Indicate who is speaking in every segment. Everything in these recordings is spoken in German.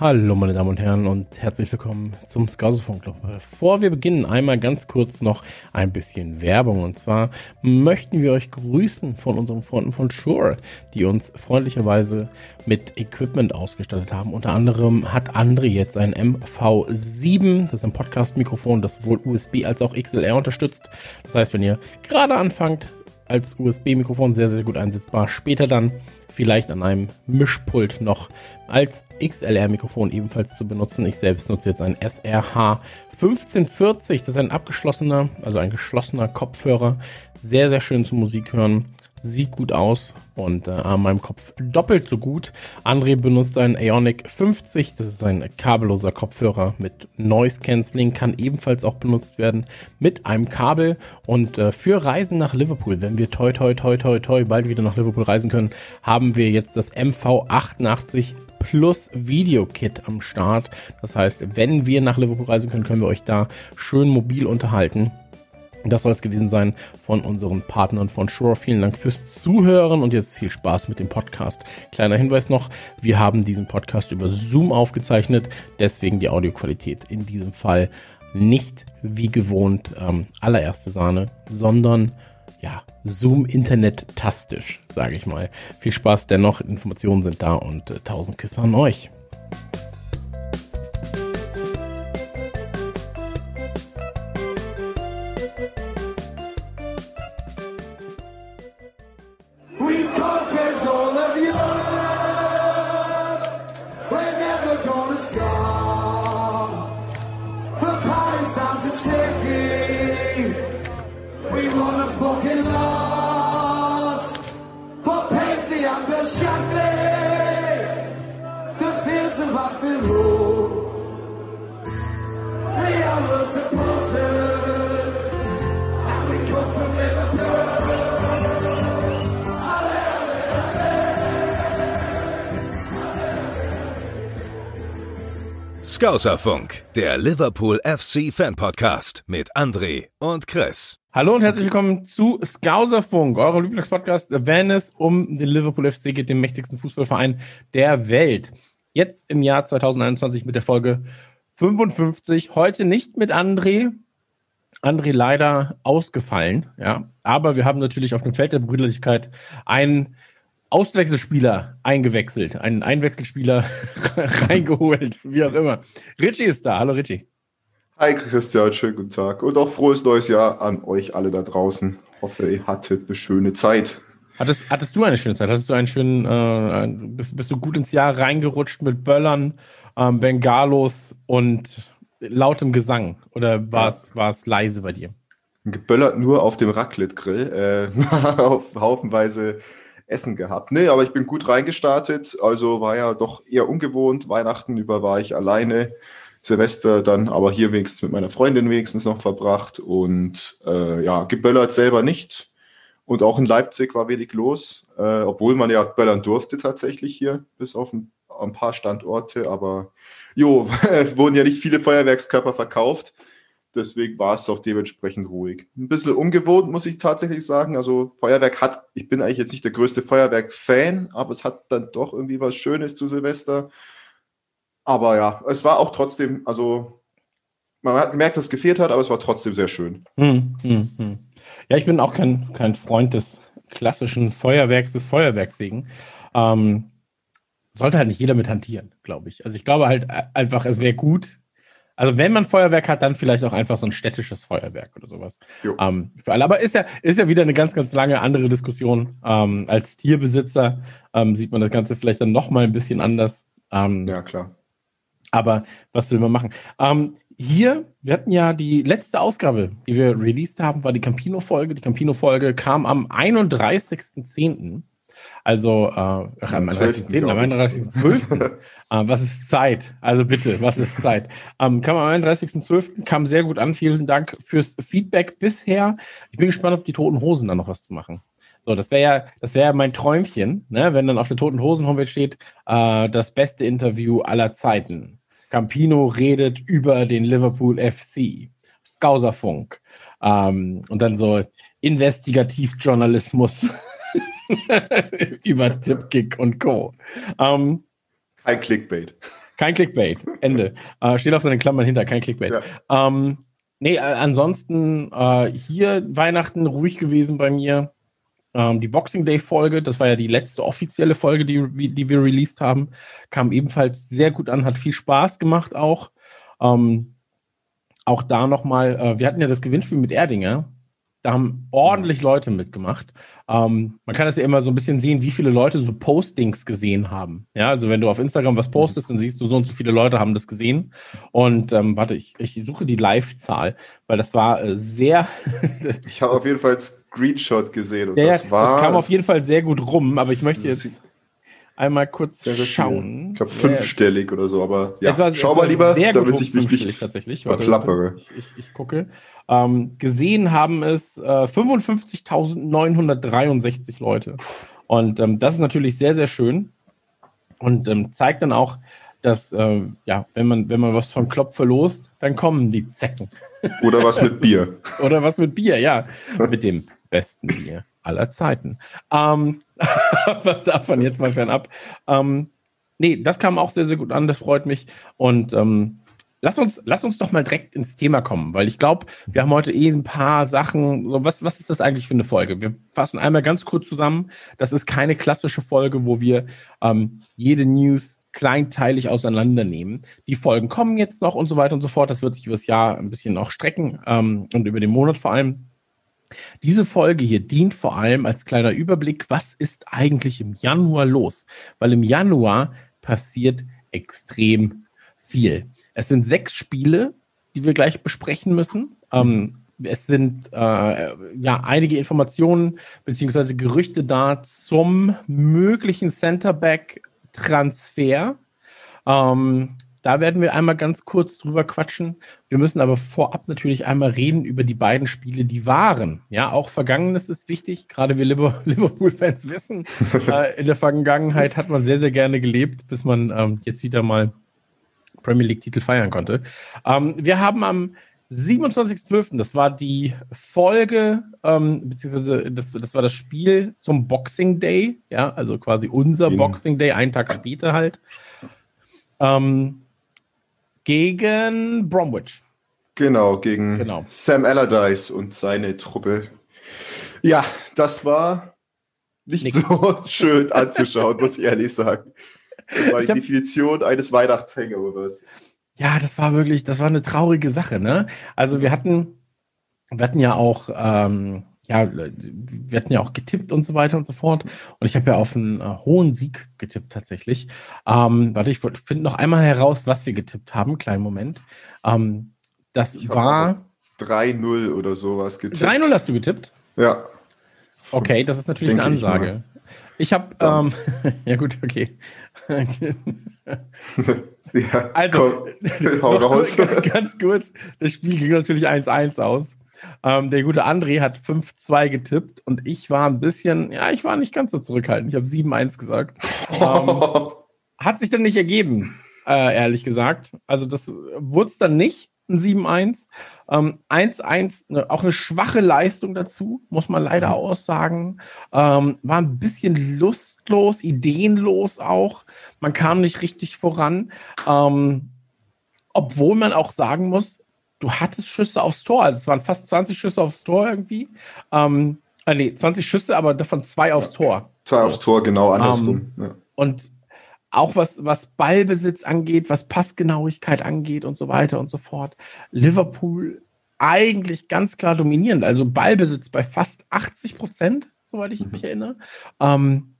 Speaker 1: Hallo meine Damen und Herren und herzlich willkommen zum Skausefunk. Bevor wir beginnen, einmal ganz kurz noch ein bisschen Werbung. Und zwar möchten wir euch grüßen von unseren Freunden von Shure, die uns freundlicherweise mit Equipment ausgestattet haben. Unter anderem hat André jetzt ein MV7, das ist ein Podcast-Mikrofon, das sowohl USB als auch XLR unterstützt. Das heißt, wenn ihr gerade anfangt, als USB-Mikrofon sehr, sehr gut einsetzbar. Später dann vielleicht an einem Mischpult noch als XLR-Mikrofon ebenfalls zu benutzen. Ich selbst nutze jetzt ein SRH 1540. Das ist ein abgeschlossener, also ein geschlossener Kopfhörer. Sehr, sehr schön zur Musik hören sieht gut aus und äh, an meinem Kopf doppelt so gut. André benutzt einen Ionic 50, das ist ein kabelloser Kopfhörer mit Noise Cancelling, kann ebenfalls auch benutzt werden mit einem Kabel und äh, für Reisen nach Liverpool, wenn wir toi toi toi toi toi bald wieder nach Liverpool reisen können, haben wir jetzt das MV88 Plus Video Kit am Start. Das heißt, wenn wir nach Liverpool reisen können, können wir euch da schön mobil unterhalten. Das soll es gewesen sein von unseren Partnern von Shure. Vielen Dank fürs Zuhören und jetzt viel Spaß mit dem Podcast. Kleiner Hinweis noch, wir haben diesen Podcast über Zoom aufgezeichnet, deswegen die Audioqualität in diesem Fall nicht wie gewohnt ähm, allererste Sahne, sondern ja, Zoom Internet tastisch, sage ich mal. Viel Spaß dennoch, Informationen sind da und äh, tausend Küsse an euch.
Speaker 2: Scouserfunk, der Liverpool FC Fan Podcast mit André und Chris.
Speaker 1: Hallo und herzlich willkommen zu Scouserfunk, eurem Lieblingspodcast, wenn es um den Liverpool FC geht, den mächtigsten Fußballverein der Welt. Jetzt im Jahr 2021 mit der Folge 55. Heute nicht mit André. André leider ausgefallen, ja. Aber wir haben natürlich auf dem Feld der Brüderlichkeit einen Auswechselspieler eingewechselt, einen Einwechselspieler reingeholt, wie auch immer. Richie ist da. Hallo Richie.
Speaker 3: Hi Christian, schönen guten Tag und auch frohes neues Jahr an euch alle da draußen. Hoffe, ihr hattet eine schöne Zeit.
Speaker 1: Hattest, hattest du eine schöne Zeit? Hattest du einen schönen, äh, bist, bist du gut ins Jahr reingerutscht mit Böllern, ähm, Bengalos und lautem Gesang? Oder war es leise bei dir?
Speaker 3: Geböllert nur auf dem Raclette-Grill, äh, auf haufenweise Essen gehabt. Nee, aber ich bin gut reingestartet. Also war ja doch eher ungewohnt. Weihnachten über war ich alleine. Silvester dann aber hier wenigstens mit meiner Freundin wenigstens noch verbracht. Und äh, ja, geböllert selber nicht. Und auch in Leipzig war wenig los, äh, obwohl man ja böllern durfte tatsächlich hier, bis auf ein, ein paar Standorte. Aber jo, wurden ja nicht viele Feuerwerkskörper verkauft. Deswegen war es auch dementsprechend ruhig. Ein bisschen ungewohnt, muss ich tatsächlich sagen. Also Feuerwerk hat, ich bin eigentlich jetzt nicht der größte Feuerwerk-Fan, aber es hat dann doch irgendwie was Schönes zu Silvester. Aber ja, es war auch trotzdem, also man hat gemerkt, dass es gefehlt hat, aber es war trotzdem sehr schön. Hm, hm,
Speaker 1: hm. Ja, ich bin auch kein, kein Freund des klassischen Feuerwerks, des Feuerwerks wegen. Ähm, sollte halt nicht jeder mit hantieren, glaube ich. Also ich glaube halt äh, einfach, es wäre gut, also wenn man Feuerwerk hat, dann vielleicht auch einfach so ein städtisches Feuerwerk oder sowas. Ähm, für alle. Aber ist ja, ist ja wieder eine ganz, ganz lange andere Diskussion. Ähm, als Tierbesitzer ähm, sieht man das Ganze vielleicht dann nochmal ein bisschen anders.
Speaker 3: Ähm, ja, klar.
Speaker 1: Aber was will man machen? Ähm, hier, wir hatten ja die letzte Ausgabe, die wir released haben, war die Campino-Folge. Die Campino-Folge kam am 31.10. Also, äh, ach, am 31.10., am 31.12. äh, was ist Zeit? Also bitte, was ist Zeit? Ähm, kam am 31.12., kam sehr gut an. Vielen Dank fürs Feedback bisher. Ich bin gespannt, ob die Toten Hosen da noch was zu machen. So, das wäre ja, das wäre mein Träumchen, ne? wenn dann auf der Toten Hosen Homepage steht, äh, das beste Interview aller Zeiten. Campino redet über den Liverpool FC. Skauserfunk. Ähm, und dann so Investigativjournalismus. Über Tipkick und Co.
Speaker 3: Ähm, Kein Clickbait.
Speaker 1: Kein Clickbait. Ende. Äh, steht auf seinen Klammern hinter, kein Clickbait. Ja. Ähm, nee, äh, ansonsten äh, hier Weihnachten ruhig gewesen bei mir. Ähm, die Boxing Day Folge, das war ja die letzte offizielle Folge, die, die wir released haben, kam ebenfalls sehr gut an, hat viel Spaß gemacht auch. Ähm, auch da nochmal, äh, wir hatten ja das Gewinnspiel mit Erdinger. Da haben ordentlich Leute mitgemacht. Ähm, man kann das ja immer so ein bisschen sehen, wie viele Leute so Postings gesehen haben. Ja, also wenn du auf Instagram was postest, dann siehst du so und so viele Leute haben das gesehen. Und ähm, warte, ich, ich suche die Live-Zahl, weil das war äh, sehr.
Speaker 3: ich habe auf jeden Fall Screenshot gesehen und
Speaker 1: ja,
Speaker 3: das war.
Speaker 1: Das kam auf jeden Fall sehr gut rum, aber ich möchte jetzt einmal kurz schauen.
Speaker 3: Ich glaube fünfstellig oder so, aber ja, war, schau mal lieber, damit ich mich nicht
Speaker 1: tatsächlich. verplappere. Ich, ich, ich, gucke. Ähm, gesehen haben es äh, 55.963 Leute. Und ähm, das ist natürlich sehr, sehr schön und ähm, zeigt dann auch, dass, äh, ja, wenn man, wenn man was von Klopp verlost, dann kommen die Zecken.
Speaker 3: Oder was mit Bier.
Speaker 1: Oder was mit Bier, ja. mit dem besten Bier aller Zeiten. Ähm, davon jetzt mal fernab. Ähm, nee, das kam auch sehr, sehr gut an, das freut mich. Und ähm, lass, uns, lass uns doch mal direkt ins Thema kommen, weil ich glaube, wir haben heute eh ein paar Sachen. So, was, was ist das eigentlich für eine Folge? Wir fassen einmal ganz kurz zusammen. Das ist keine klassische Folge, wo wir ähm, jede News kleinteilig auseinandernehmen. Die Folgen kommen jetzt noch und so weiter und so fort. Das wird sich über das Jahr ein bisschen noch strecken ähm, und über den Monat vor allem. Diese Folge hier dient vor allem als kleiner Überblick, was ist eigentlich im Januar los? Weil im Januar passiert extrem viel. Es sind sechs Spiele, die wir gleich besprechen müssen. Ähm, es sind äh, ja einige Informationen bzw. Gerüchte da zum möglichen Centerback-Transfer. Ähm, da werden wir einmal ganz kurz drüber quatschen. Wir müssen aber vorab natürlich einmal reden über die beiden Spiele, die waren. Ja, auch Vergangenes ist wichtig. Gerade wir Liverpool-Fans wissen, äh, in der Vergangenheit hat man sehr, sehr gerne gelebt, bis man ähm, jetzt wieder mal Premier League-Titel feiern konnte. Ähm, wir haben am 27.12., das war die Folge, ähm, beziehungsweise das, das war das Spiel zum Boxing Day, ja, also quasi unser mhm. Boxing Day, einen Tag später halt. Ähm, gegen Bromwich.
Speaker 3: Genau, gegen genau. Sam Allardyce und seine Truppe. Ja, das war nicht Nick. so schön anzuschauen, muss ich ehrlich sagen. Das war die Definition eines Weihnachtshangovers.
Speaker 1: Ja, das war wirklich, das war eine traurige Sache, ne? Also wir hatten, wir hatten ja auch, ähm, ja, wir hatten ja auch getippt und so weiter und so fort. Und ich habe ja auf einen äh, hohen Sieg getippt tatsächlich. Ähm, warte, ich finde noch einmal heraus, was wir getippt haben. Kleinen Moment. Ähm, das ich war
Speaker 3: 3-0 oder sowas
Speaker 1: getippt. 3-0 hast du getippt?
Speaker 3: Ja.
Speaker 1: Okay, das ist natürlich Denke eine Ansage. Ich, ich habe, ähm, ja gut, okay. ja, also, komm, hau raus. ganz kurz, das Spiel ging natürlich 1-1 aus. Ähm, der gute André hat 5-2 getippt und ich war ein bisschen, ja, ich war nicht ganz so zurückhaltend. Ich habe 7-1 gesagt. Ähm, hat sich dann nicht ergeben, äh, ehrlich gesagt. Also das wurde es dann nicht, ein 7-1. 1-1, ähm, ne, auch eine schwache Leistung dazu, muss man leider mhm. aussagen. Ähm, war ein bisschen lustlos, ideenlos auch. Man kam nicht richtig voran. Ähm, obwohl man auch sagen muss, du hattest Schüsse aufs Tor. Also es waren fast 20 Schüsse aufs Tor irgendwie. Ähm, äh, nee, 20 Schüsse, aber davon zwei aufs Tor.
Speaker 3: Zwei aufs Tor, genau, andersrum.
Speaker 1: Ähm, ja. Und auch was, was Ballbesitz angeht, was Passgenauigkeit angeht und so weiter und so fort. Liverpool eigentlich ganz klar dominierend. Also Ballbesitz bei fast 80 Prozent, soweit ich mhm. mich erinnere. Ähm,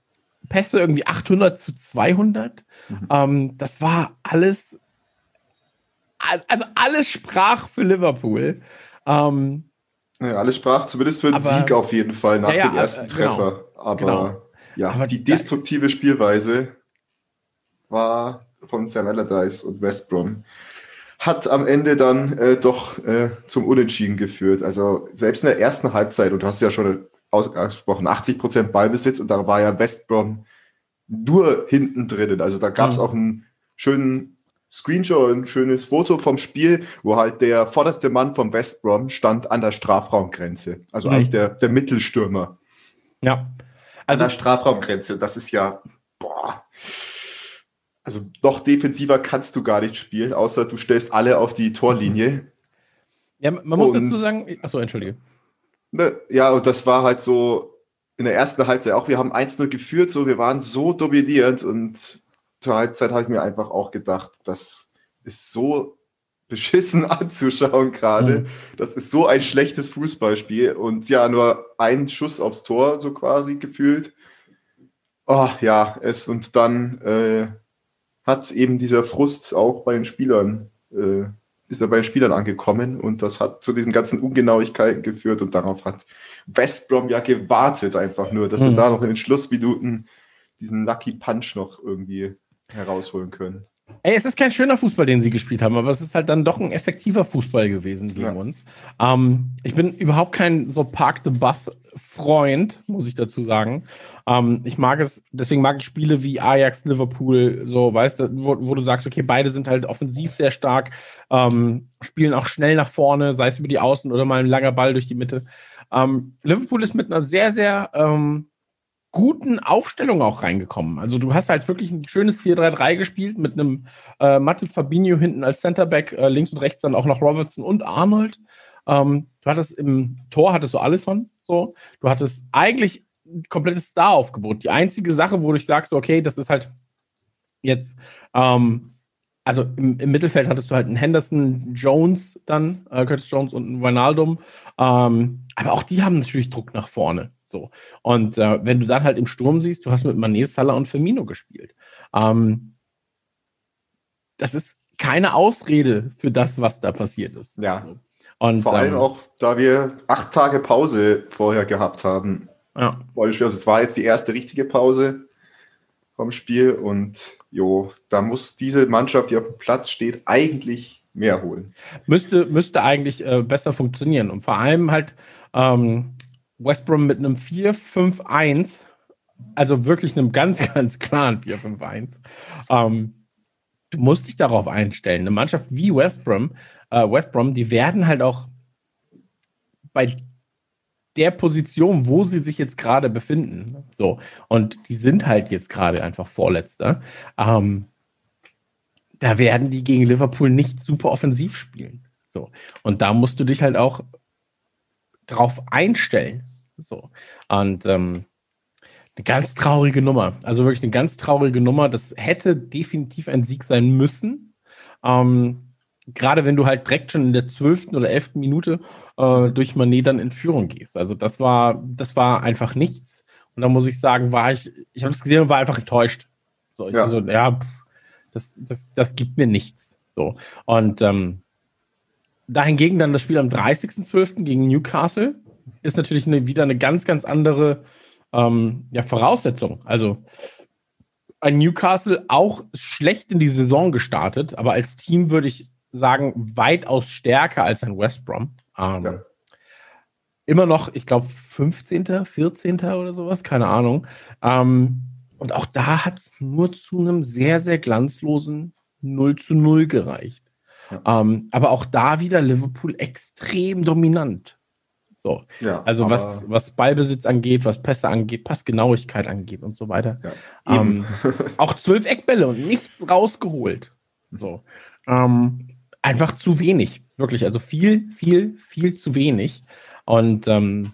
Speaker 1: Pässe irgendwie 800 zu 200. Mhm. Ähm, das war alles also alles sprach für Liverpool. Ähm,
Speaker 3: ja, alles sprach zumindest für einen aber, Sieg auf jeden Fall nach ja, ja, dem ersten äh, genau, Treffer. Aber genau. ja, aber die destruktive Spielweise war von Sam Allardyce und West Brom hat am Ende dann äh, doch äh, zum Unentschieden geführt. Also selbst in der ersten Halbzeit, und du hast ja schon ausgesprochen, 80% Ballbesitz und da war ja West Brom nur hinten drinnen. Also da gab es mhm. auch einen schönen Screenshot, ein schönes Foto vom Spiel, wo halt der vorderste Mann vom West Brom stand an der Strafraumgrenze. Also mhm. eigentlich der, der Mittelstürmer.
Speaker 1: Ja.
Speaker 3: Also, an der Strafraumgrenze. Das ist ja, boah. also noch defensiver kannst du gar nicht spielen, außer du stellst alle auf die Torlinie.
Speaker 1: Ja, man muss und, dazu sagen, achso, entschuldige.
Speaker 3: Ne, ja, und das war halt so in der ersten Halbzeit auch, wir haben 1-0 geführt, so, wir waren so dominierend und zur Halbzeit habe ich mir einfach auch gedacht, das ist so beschissen anzuschauen gerade. Mhm. Das ist so ein schlechtes Fußballspiel und ja, nur ein Schuss aufs Tor, so quasi gefühlt. Oh ja, es und dann äh, hat eben dieser Frust auch bei den Spielern, äh, ist er bei den Spielern angekommen und das hat zu diesen ganzen Ungenauigkeiten geführt und darauf hat West Brom ja gewartet einfach nur, dass mhm. sie da noch in den Schlussminuten diesen Lucky Punch noch irgendwie herausholen können.
Speaker 1: Ey, es ist kein schöner Fußball, den sie gespielt haben, aber es ist halt dann doch ein effektiver Fußball gewesen gegen ja. uns. Ähm, ich bin überhaupt kein so Park the Bus Freund, muss ich dazu sagen. Ähm, ich mag es, deswegen mag ich Spiele wie Ajax, Liverpool, so, weißt du, wo, wo du sagst, okay, beide sind halt offensiv sehr stark, ähm, spielen auch schnell nach vorne, sei es über die Außen oder mal ein langer Ball durch die Mitte. Ähm, Liverpool ist mit einer sehr, sehr ähm, guten Aufstellung auch reingekommen. Also du hast halt wirklich ein schönes 4-3-3 gespielt mit einem äh, Mattel Fabinho hinten als Centerback, äh, links und rechts dann auch noch Robertson und Arnold. Ähm, du hattest im Tor hattest du Allison so. Du hattest eigentlich ein komplettes Star-Aufgebot. Die einzige Sache, wo du sagst, okay, das ist halt jetzt ähm, also im, im, Mittelfeld hattest du halt einen Henderson, Jones dann, äh, Curtis Jones und einen Ronaldo. Ähm, aber auch die haben natürlich Druck nach vorne. So. Und äh, wenn du dann halt im Sturm siehst, du hast mit Mané, Salah und Firmino gespielt. Ähm, das ist keine Ausrede für das, was da passiert ist.
Speaker 3: Ja. Und, Vor allem ähm, auch, da wir acht Tage Pause vorher gehabt haben. Ja. Also es war jetzt die erste richtige Pause vom Spiel und jo, da muss diese Mannschaft, die auf dem Platz steht, eigentlich mehr holen.
Speaker 1: Müsste, müsste eigentlich äh, besser funktionieren und vor allem halt ähm, West Brom mit einem 4-5-1, also wirklich einem ganz, ganz klaren 4-5-1. Ähm, du musst dich darauf einstellen. Eine Mannschaft wie West Brom, äh, West Brom, die werden halt auch bei der Position, wo sie sich jetzt gerade befinden. So. Und die sind halt jetzt gerade einfach Vorletzter. Ähm, da werden die gegen Liverpool nicht super offensiv spielen. So. Und da musst du dich halt auch drauf einstellen. So. Und ähm, eine ganz traurige Nummer. Also wirklich eine ganz traurige Nummer. Das hätte definitiv ein Sieg sein müssen. Ähm, gerade wenn du halt direkt schon in der zwölften oder elften Minute äh, durch Manet dann in Führung gehst. Also das war, das war einfach nichts. Und da muss ich sagen, war ich, ich habe es gesehen und war einfach enttäuscht. So, ich ja. Also, ja, das, das, das gibt mir nichts. So. Und ähm, dahingegen dann das Spiel am 30.12. gegen Newcastle ist natürlich eine, wieder eine ganz, ganz andere ähm, ja, Voraussetzung. Also ein Newcastle auch schlecht in die Saison gestartet, aber als Team würde ich sagen, weitaus stärker als ein West Brom. Ähm, ja. Immer noch, ich glaube, 15., 14. oder sowas, keine Ahnung. Ähm, und auch da hat es nur zu einem sehr, sehr glanzlosen 0 zu 0 gereicht. Ja. Ähm, aber auch da wieder Liverpool extrem dominant. So. Ja, also was, was Ballbesitz angeht, was Pässe angeht, Passgenauigkeit angeht und so weiter. Ja, ähm, auch zwölf Eckbälle und nichts rausgeholt. So. Ähm, einfach zu wenig. Wirklich. Also viel, viel, viel zu wenig. Und ähm,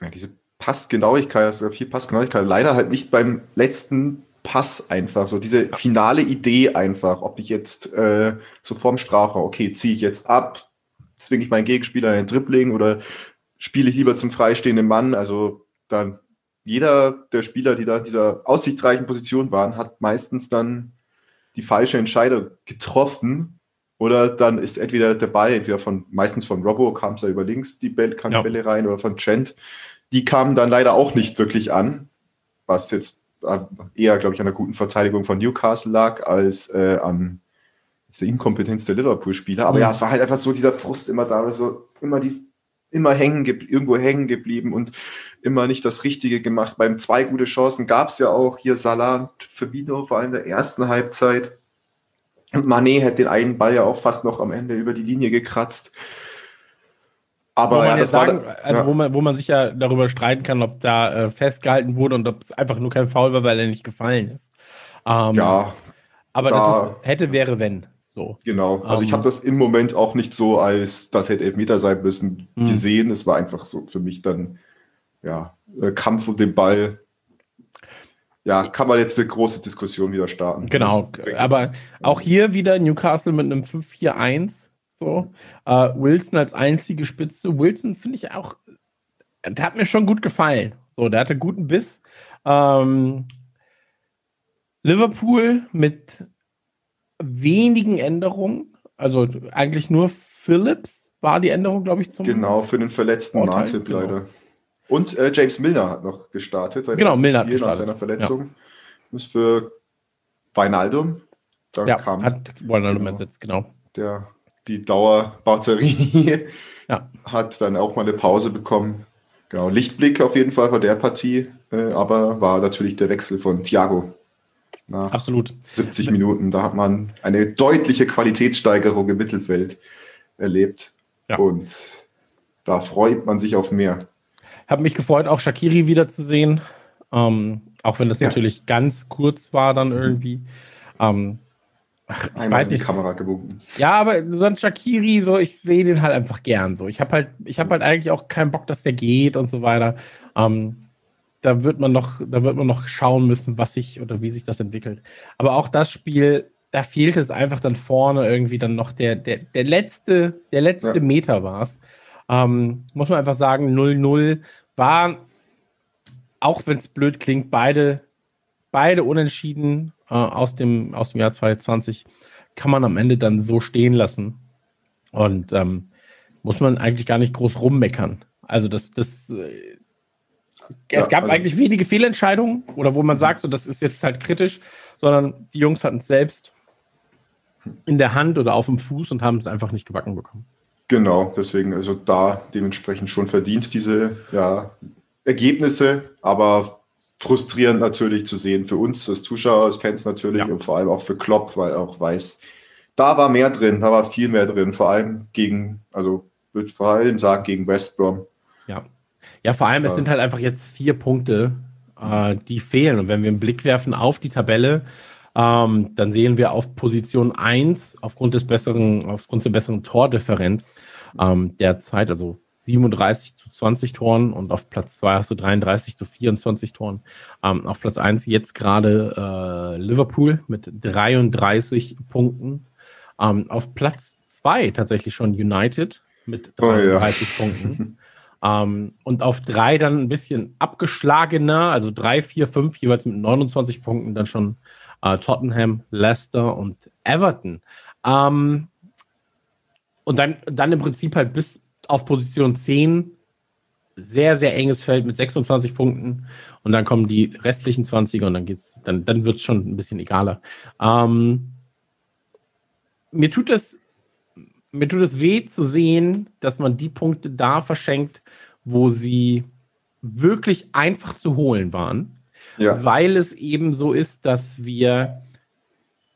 Speaker 3: ja, diese Passgenauigkeit, also viel Passgenauigkeit, leider halt nicht beim letzten Pass einfach, so diese finale Idee einfach, ob ich jetzt äh, so vorm Strafraum, okay, ziehe ich jetzt ab, zwinge ich meinen Gegenspieler in den Dribbling oder spiele ich lieber zum freistehenden Mann? Also dann jeder der Spieler, die da in dieser aussichtsreichen Position waren, hat meistens dann die falsche Entscheidung getroffen. Oder dann ist entweder der Ball, entweder von, meistens von Robbo kam es ja über links, die Bälle, kam ja. die Bälle rein, oder von Trent. Die kamen dann leider auch nicht wirklich an, was jetzt eher, glaube ich, an der guten Verteidigung von Newcastle lag, als äh, an der Inkompetenz der Liverpool-Spieler. Aber mhm. ja, es war halt einfach so dieser Frust immer da, so immer die, immer hängen irgendwo hängen geblieben und immer nicht das Richtige gemacht. Beim zwei gute Chancen gab es ja auch hier Salah und Fabino, vor allem in der ersten Halbzeit. Und Manet hat den einen Ball ja auch fast noch am Ende über die Linie gekratzt.
Speaker 1: Aber wo man, ja, sagen, war, also ja. wo, man, wo man sich ja darüber streiten kann, ob da äh, festgehalten wurde und ob es einfach nur kein Foul war, weil er nicht gefallen ist.
Speaker 3: Ähm, ja,
Speaker 1: Aber da, das ist, hätte, wäre, wenn. So.
Speaker 3: Genau. Also um, ich ähm. habe das im Moment auch nicht so als, das hätte Elfmeter sein müssen, mh. gesehen. Es war einfach so für mich dann, ja, äh, Kampf um den Ball. Ja, kann man jetzt eine große Diskussion wieder starten.
Speaker 1: Genau. Aber auch hier wieder Newcastle mit einem 5-4-1. So. Uh, Wilson als einzige Spitze. Wilson finde ich auch, der hat mir schon gut gefallen. So, der hatte guten Biss. Ähm, Liverpool mit wenigen Änderungen. Also eigentlich nur Phillips war die Änderung, glaube ich,
Speaker 3: zum. Genau, für den verletzten Martin genau. leider. Und äh, James Milner hat noch gestartet.
Speaker 1: Genau, Milner hat gestartet.
Speaker 3: nach seiner Verletzung. Ja. Ist für Weinaldum.
Speaker 1: Dann ja, kam hat Weinaldum genau, ersetzt, genau.
Speaker 3: Der, die Dauerbatterie ja. hat dann auch mal eine Pause bekommen. Genau, Lichtblick auf jeden Fall bei der Partie, äh, aber war natürlich der Wechsel von Thiago
Speaker 1: nach Absolut.
Speaker 3: 70 Minuten. Da hat man eine deutliche Qualitätssteigerung im Mittelfeld erlebt. Ja. Und da freut man sich auf mehr.
Speaker 1: Habe mich gefreut, auch Shakiri wiederzusehen. Ähm, auch wenn das ja. natürlich ganz kurz war, dann irgendwie. Ähm,
Speaker 3: ach, ich Einmal weiß nicht. die Kamera gewunken.
Speaker 1: Ja, aber so ein Shakiri, so ich sehe den halt einfach gern. So, ich habe halt, ich habe halt eigentlich auch keinen Bock, dass der geht und so weiter. Ähm, da wird man noch, da wird man noch schauen müssen, was sich oder wie sich das entwickelt. Aber auch das Spiel, da fehlt es einfach dann vorne irgendwie dann noch der, der, der letzte, der letzte ja. Meter war es. Ähm, muss man einfach sagen, 0-0 war, auch wenn es blöd klingt, beide, beide unentschieden äh, aus, dem, aus dem Jahr 2020 kann man am Ende dann so stehen lassen. Und ähm, muss man eigentlich gar nicht groß rummeckern. Also das, das äh, es gab also, eigentlich wenige Fehlentscheidungen oder wo man sagt, so das ist jetzt halt kritisch, sondern die Jungs hatten es selbst in der Hand oder auf dem Fuß und haben es einfach nicht gebacken bekommen.
Speaker 3: Genau, deswegen also da dementsprechend schon verdient diese ja, Ergebnisse, aber frustrierend natürlich zu sehen für uns als Zuschauer, als Fans natürlich ja. und vor allem auch für Klopp, weil er auch weiß, da war mehr drin, da war viel mehr drin, vor allem gegen, also würde vor allem sagen gegen West Brom.
Speaker 1: Ja, ja, vor allem, ja. es sind halt einfach jetzt vier Punkte, äh, die fehlen. Und wenn wir einen Blick werfen auf die Tabelle, ähm, dann sehen wir auf Position 1 aufgrund des besseren, aufgrund der besseren Tordifferenz ähm, derzeit, also 37 zu 20 Toren und auf Platz 2 hast du 33 zu 24 Toren. Ähm, auf Platz 1 jetzt gerade äh, Liverpool mit 33 Punkten. Ähm, auf Platz 2 tatsächlich schon United mit 33 oh, ja. Punkten. Ähm, und auf drei dann ein bisschen abgeschlagener, also drei, vier, fünf, jeweils mit 29 Punkten, dann schon äh, Tottenham, Leicester und Everton. Ähm, und dann, dann im Prinzip halt bis auf Position 10 sehr, sehr enges Feld mit 26 Punkten. Und dann kommen die restlichen 20er und dann geht's, dann, dann wird es schon ein bisschen egaler. Ähm, mir tut es mir tut es weh zu sehen, dass man die Punkte da verschenkt, wo sie wirklich einfach zu holen waren. Ja. Weil es eben so ist, dass wir.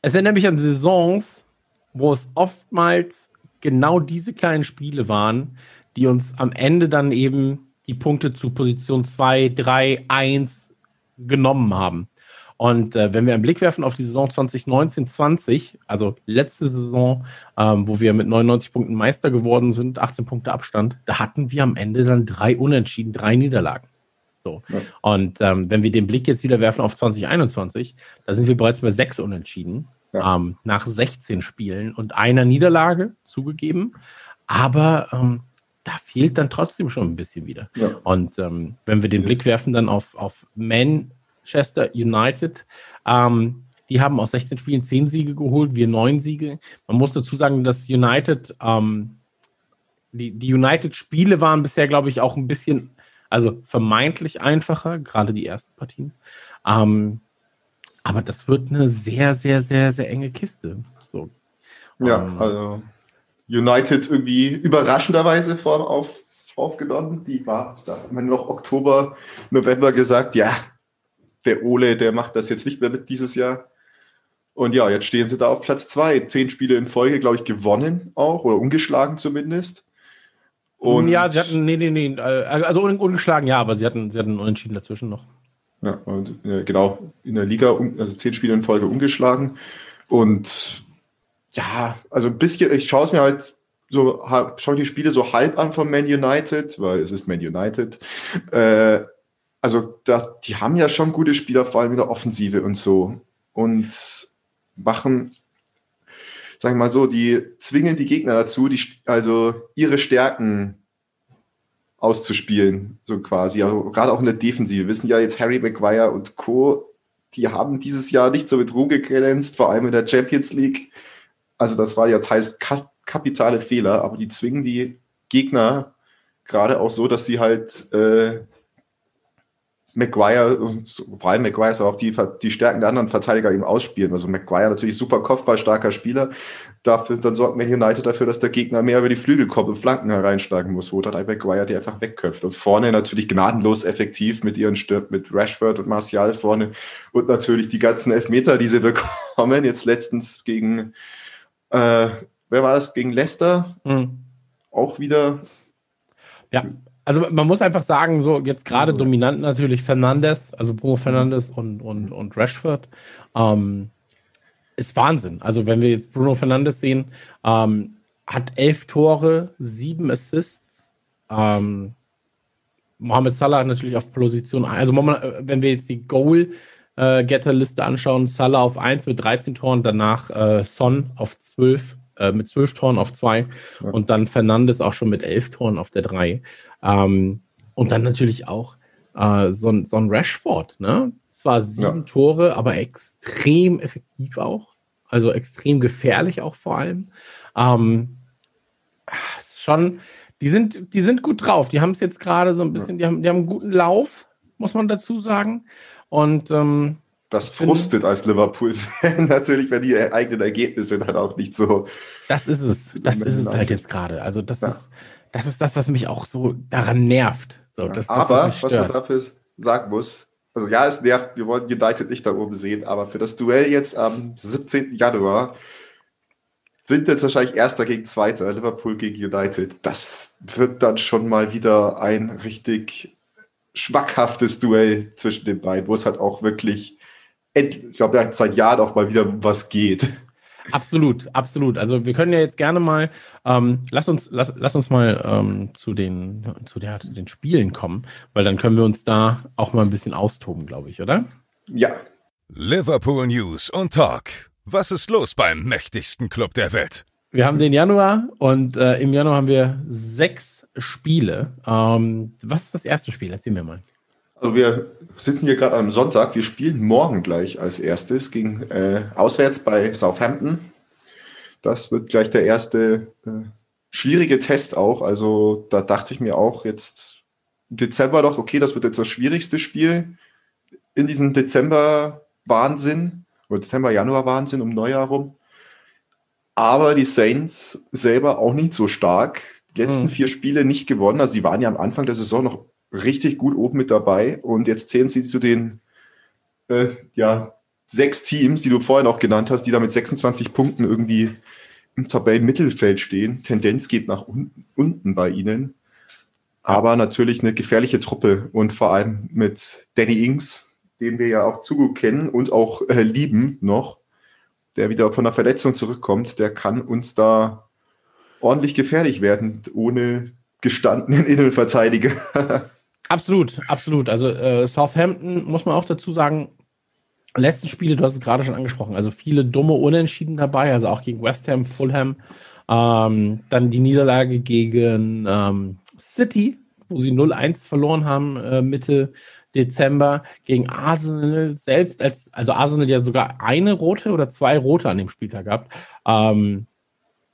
Speaker 1: Es erinnert mich an Saisons, wo es oftmals genau diese kleinen Spiele waren, die uns am Ende dann eben die Punkte zu Position 2, 3, 1 genommen haben. Und äh, wenn wir einen Blick werfen auf die Saison 2019-20, also letzte Saison, ähm, wo wir mit 99 Punkten Meister geworden sind, 18 Punkte Abstand, da hatten wir am Ende dann drei Unentschieden, drei Niederlagen. So. Ja. Und ähm, wenn wir den Blick jetzt wieder werfen auf 2021, da sind wir bereits bei sechs Unentschieden ja. ähm, nach 16 Spielen und einer Niederlage zugegeben. Aber ähm, da fehlt dann trotzdem schon ein bisschen wieder. Ja. Und ähm, wenn wir den Blick werfen dann auf, auf Man Manchester United. Ähm, die haben aus 16 Spielen 10 Siege geholt, wir 9 Siege. Man muss dazu sagen, dass United, ähm, die, die United-Spiele waren bisher, glaube ich, auch ein bisschen, also vermeintlich einfacher, gerade die ersten Partien. Ähm, aber das wird eine sehr, sehr, sehr, sehr enge Kiste. So.
Speaker 3: Ja, ähm, also United irgendwie überraschenderweise vor auf, aufgenommen. Die war, da haben wir noch Oktober, November gesagt, ja, der Ole, der macht das jetzt nicht mehr mit dieses Jahr. Und ja, jetzt stehen sie da auf Platz zwei. Zehn Spiele in Folge, glaube ich, gewonnen auch oder ungeschlagen zumindest.
Speaker 1: Und ja, sie hatten, nee, nee, nee, also ungeschlagen, ja, aber sie hatten, sie hatten Unentschieden dazwischen noch.
Speaker 3: Ja, und, ja, genau, in der Liga, also zehn Spiele in Folge ungeschlagen. Und ja, also ein bisschen, ich schaue es mir halt so, schaue die Spiele so halb an von Man United, weil es ist Man United. Äh, also da, die haben ja schon gute Spieler, vor allem in der Offensive und so. Und machen, sagen wir mal so, die zwingen die Gegner dazu, die, also ihre Stärken auszuspielen, so quasi. Also gerade auch in der Defensive. Wir wissen ja jetzt Harry Maguire und Co., die haben dieses Jahr nicht so mit Ruhe geglänzt, vor allem in der Champions League. Also das war ja teils kapitale Fehler, aber die zwingen die Gegner gerade auch so, dass sie halt äh, Maguire, vor allem Maguire ist auch die, die Stärken der anderen Verteidiger eben ausspielen. Also Maguire natürlich super Kopfballstarker Spieler. Dafür, dann sorgt Man United dafür, dass der Gegner mehr über die Flügel kommt und Flanken hereinschlagen muss, wo dann Maguire die einfach wegköpft. Und vorne natürlich gnadenlos effektiv mit ihren Stürmen, mit Rashford und Martial vorne. Und natürlich die ganzen Elfmeter, die sie bekommen. Jetzt letztens gegen, äh, wer war das? Gegen Leicester. Mhm. Auch wieder.
Speaker 1: Ja, also man muss einfach sagen, so jetzt gerade mhm. dominant natürlich Fernandes, also Bruno Fernandes und, und, und Rashford. Ähm, ist Wahnsinn. Also wenn wir jetzt Bruno Fernandes sehen, ähm, hat elf Tore, sieben Assists. Ähm, Mohamed Salah natürlich auf Position, also wenn wir jetzt die Goal-Getter-Liste äh, anschauen, Salah auf 1 mit 13 Toren, danach äh, Son auf 12 äh, mit 12 Toren auf 2 ja. und dann Fernandes auch schon mit 11 Toren auf der 3. Ähm, und dann natürlich auch äh, so, so ein Rashford, ne? Zwar sieben ja. Tore, aber extrem effektiv auch. Also extrem gefährlich auch vor allem. Ähm, schon, die sind, die sind gut drauf. Die haben es jetzt gerade so ein bisschen, die haben, die haben einen guten Lauf, muss man dazu sagen. Und ähm,
Speaker 3: das frustet als Liverpool-Fan natürlich, wenn die eigenen Ergebnisse dann auch nicht so.
Speaker 1: Das ist es. Das ist es halt jetzt gerade. Also, das ja. ist das ist das, was mich auch so daran nervt. So, das,
Speaker 3: das, aber was, was, man dafür sagen muss, also ja, es nervt, wir wollen United nicht da oben sehen, aber für das Duell jetzt am 17. Januar sind jetzt wahrscheinlich Erster gegen Zweiter, Liverpool gegen United. Das wird dann schon mal wieder ein richtig schmackhaftes Duell zwischen den beiden, wo es halt auch wirklich, ich glaube, seit Jahren auch mal wieder was geht.
Speaker 1: Absolut, absolut. Also wir können ja jetzt gerne mal, ähm, lass uns, lass, lass uns mal ähm, zu den, zu der, den Spielen kommen, weil dann können wir uns da auch mal ein bisschen austoben, glaube ich, oder?
Speaker 3: Ja.
Speaker 2: Liverpool News und Talk. Was ist los beim mächtigsten Club der Welt?
Speaker 1: Wir haben den Januar und äh, im Januar haben wir sechs Spiele. Ähm, was ist das erste Spiel? Erzähl mir mal.
Speaker 3: Also wir sitzen hier gerade am Sonntag. Wir spielen morgen gleich als erstes gegen äh, auswärts bei Southampton. Das wird gleich der erste äh, schwierige Test auch. Also da dachte ich mir auch jetzt im Dezember doch, okay, das wird jetzt das schwierigste Spiel in diesem Dezember-Wahnsinn oder Dezember-Januar-Wahnsinn um Neujahr rum. Aber die Saints selber auch nicht so stark. Die letzten hm. vier Spiele nicht gewonnen. Also die waren ja am Anfang der Saison noch richtig gut oben mit dabei. Und jetzt zählen sie zu den äh, ja, sechs Teams, die du vorhin auch genannt hast, die da mit 26 Punkten irgendwie im Tabellenmittelfeld stehen. Tendenz geht nach unten, unten bei ihnen. Aber natürlich eine gefährliche Truppe und vor allem mit Danny Ings, den wir ja auch zu gut kennen und auch äh, lieben noch, der wieder von der Verletzung zurückkommt, der kann uns da ordentlich gefährlich werden, ohne gestandenen Innenverteidiger.
Speaker 1: Absolut, absolut. Also äh, Southampton muss man auch dazu sagen, letzten Spiele, du hast es gerade schon angesprochen, also viele dumme Unentschieden dabei, also auch gegen West Ham, Fulham, ähm, dann die Niederlage gegen ähm, City, wo sie 0-1 verloren haben äh, Mitte Dezember gegen Arsenal selbst, als, also Arsenal ja sogar eine rote oder zwei rote an dem Spieltag gehabt, ähm,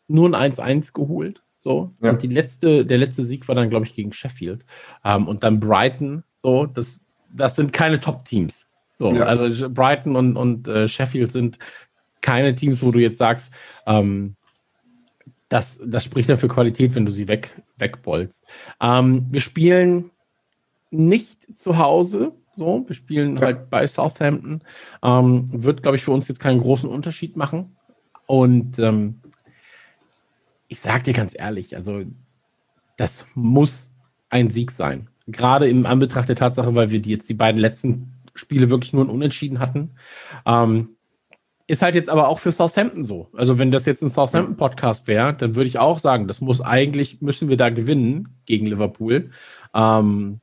Speaker 1: nur ein 1-1 geholt. So. Ja. Und die letzte, der letzte Sieg war dann, glaube ich, gegen Sheffield. Ähm, und dann Brighton. So, das, das sind keine Top-Teams. So, ja. also Brighton und, und äh, Sheffield sind keine Teams, wo du jetzt sagst, ähm, das, das spricht ja für Qualität, wenn du sie weg, wegbolst. Ähm, wir spielen nicht zu Hause. So, wir spielen ja. halt bei Southampton. Ähm, wird, glaube ich, für uns jetzt keinen großen Unterschied machen. Und ähm, ich sag dir ganz ehrlich, also das muss ein Sieg sein. Gerade im Anbetracht der Tatsache, weil wir die jetzt die beiden letzten Spiele wirklich nur ein Unentschieden hatten. Ähm, ist halt jetzt aber auch für Southampton so. Also wenn das jetzt ein Southampton-Podcast wäre, dann würde ich auch sagen, das muss eigentlich, müssen wir da gewinnen gegen Liverpool, ähm,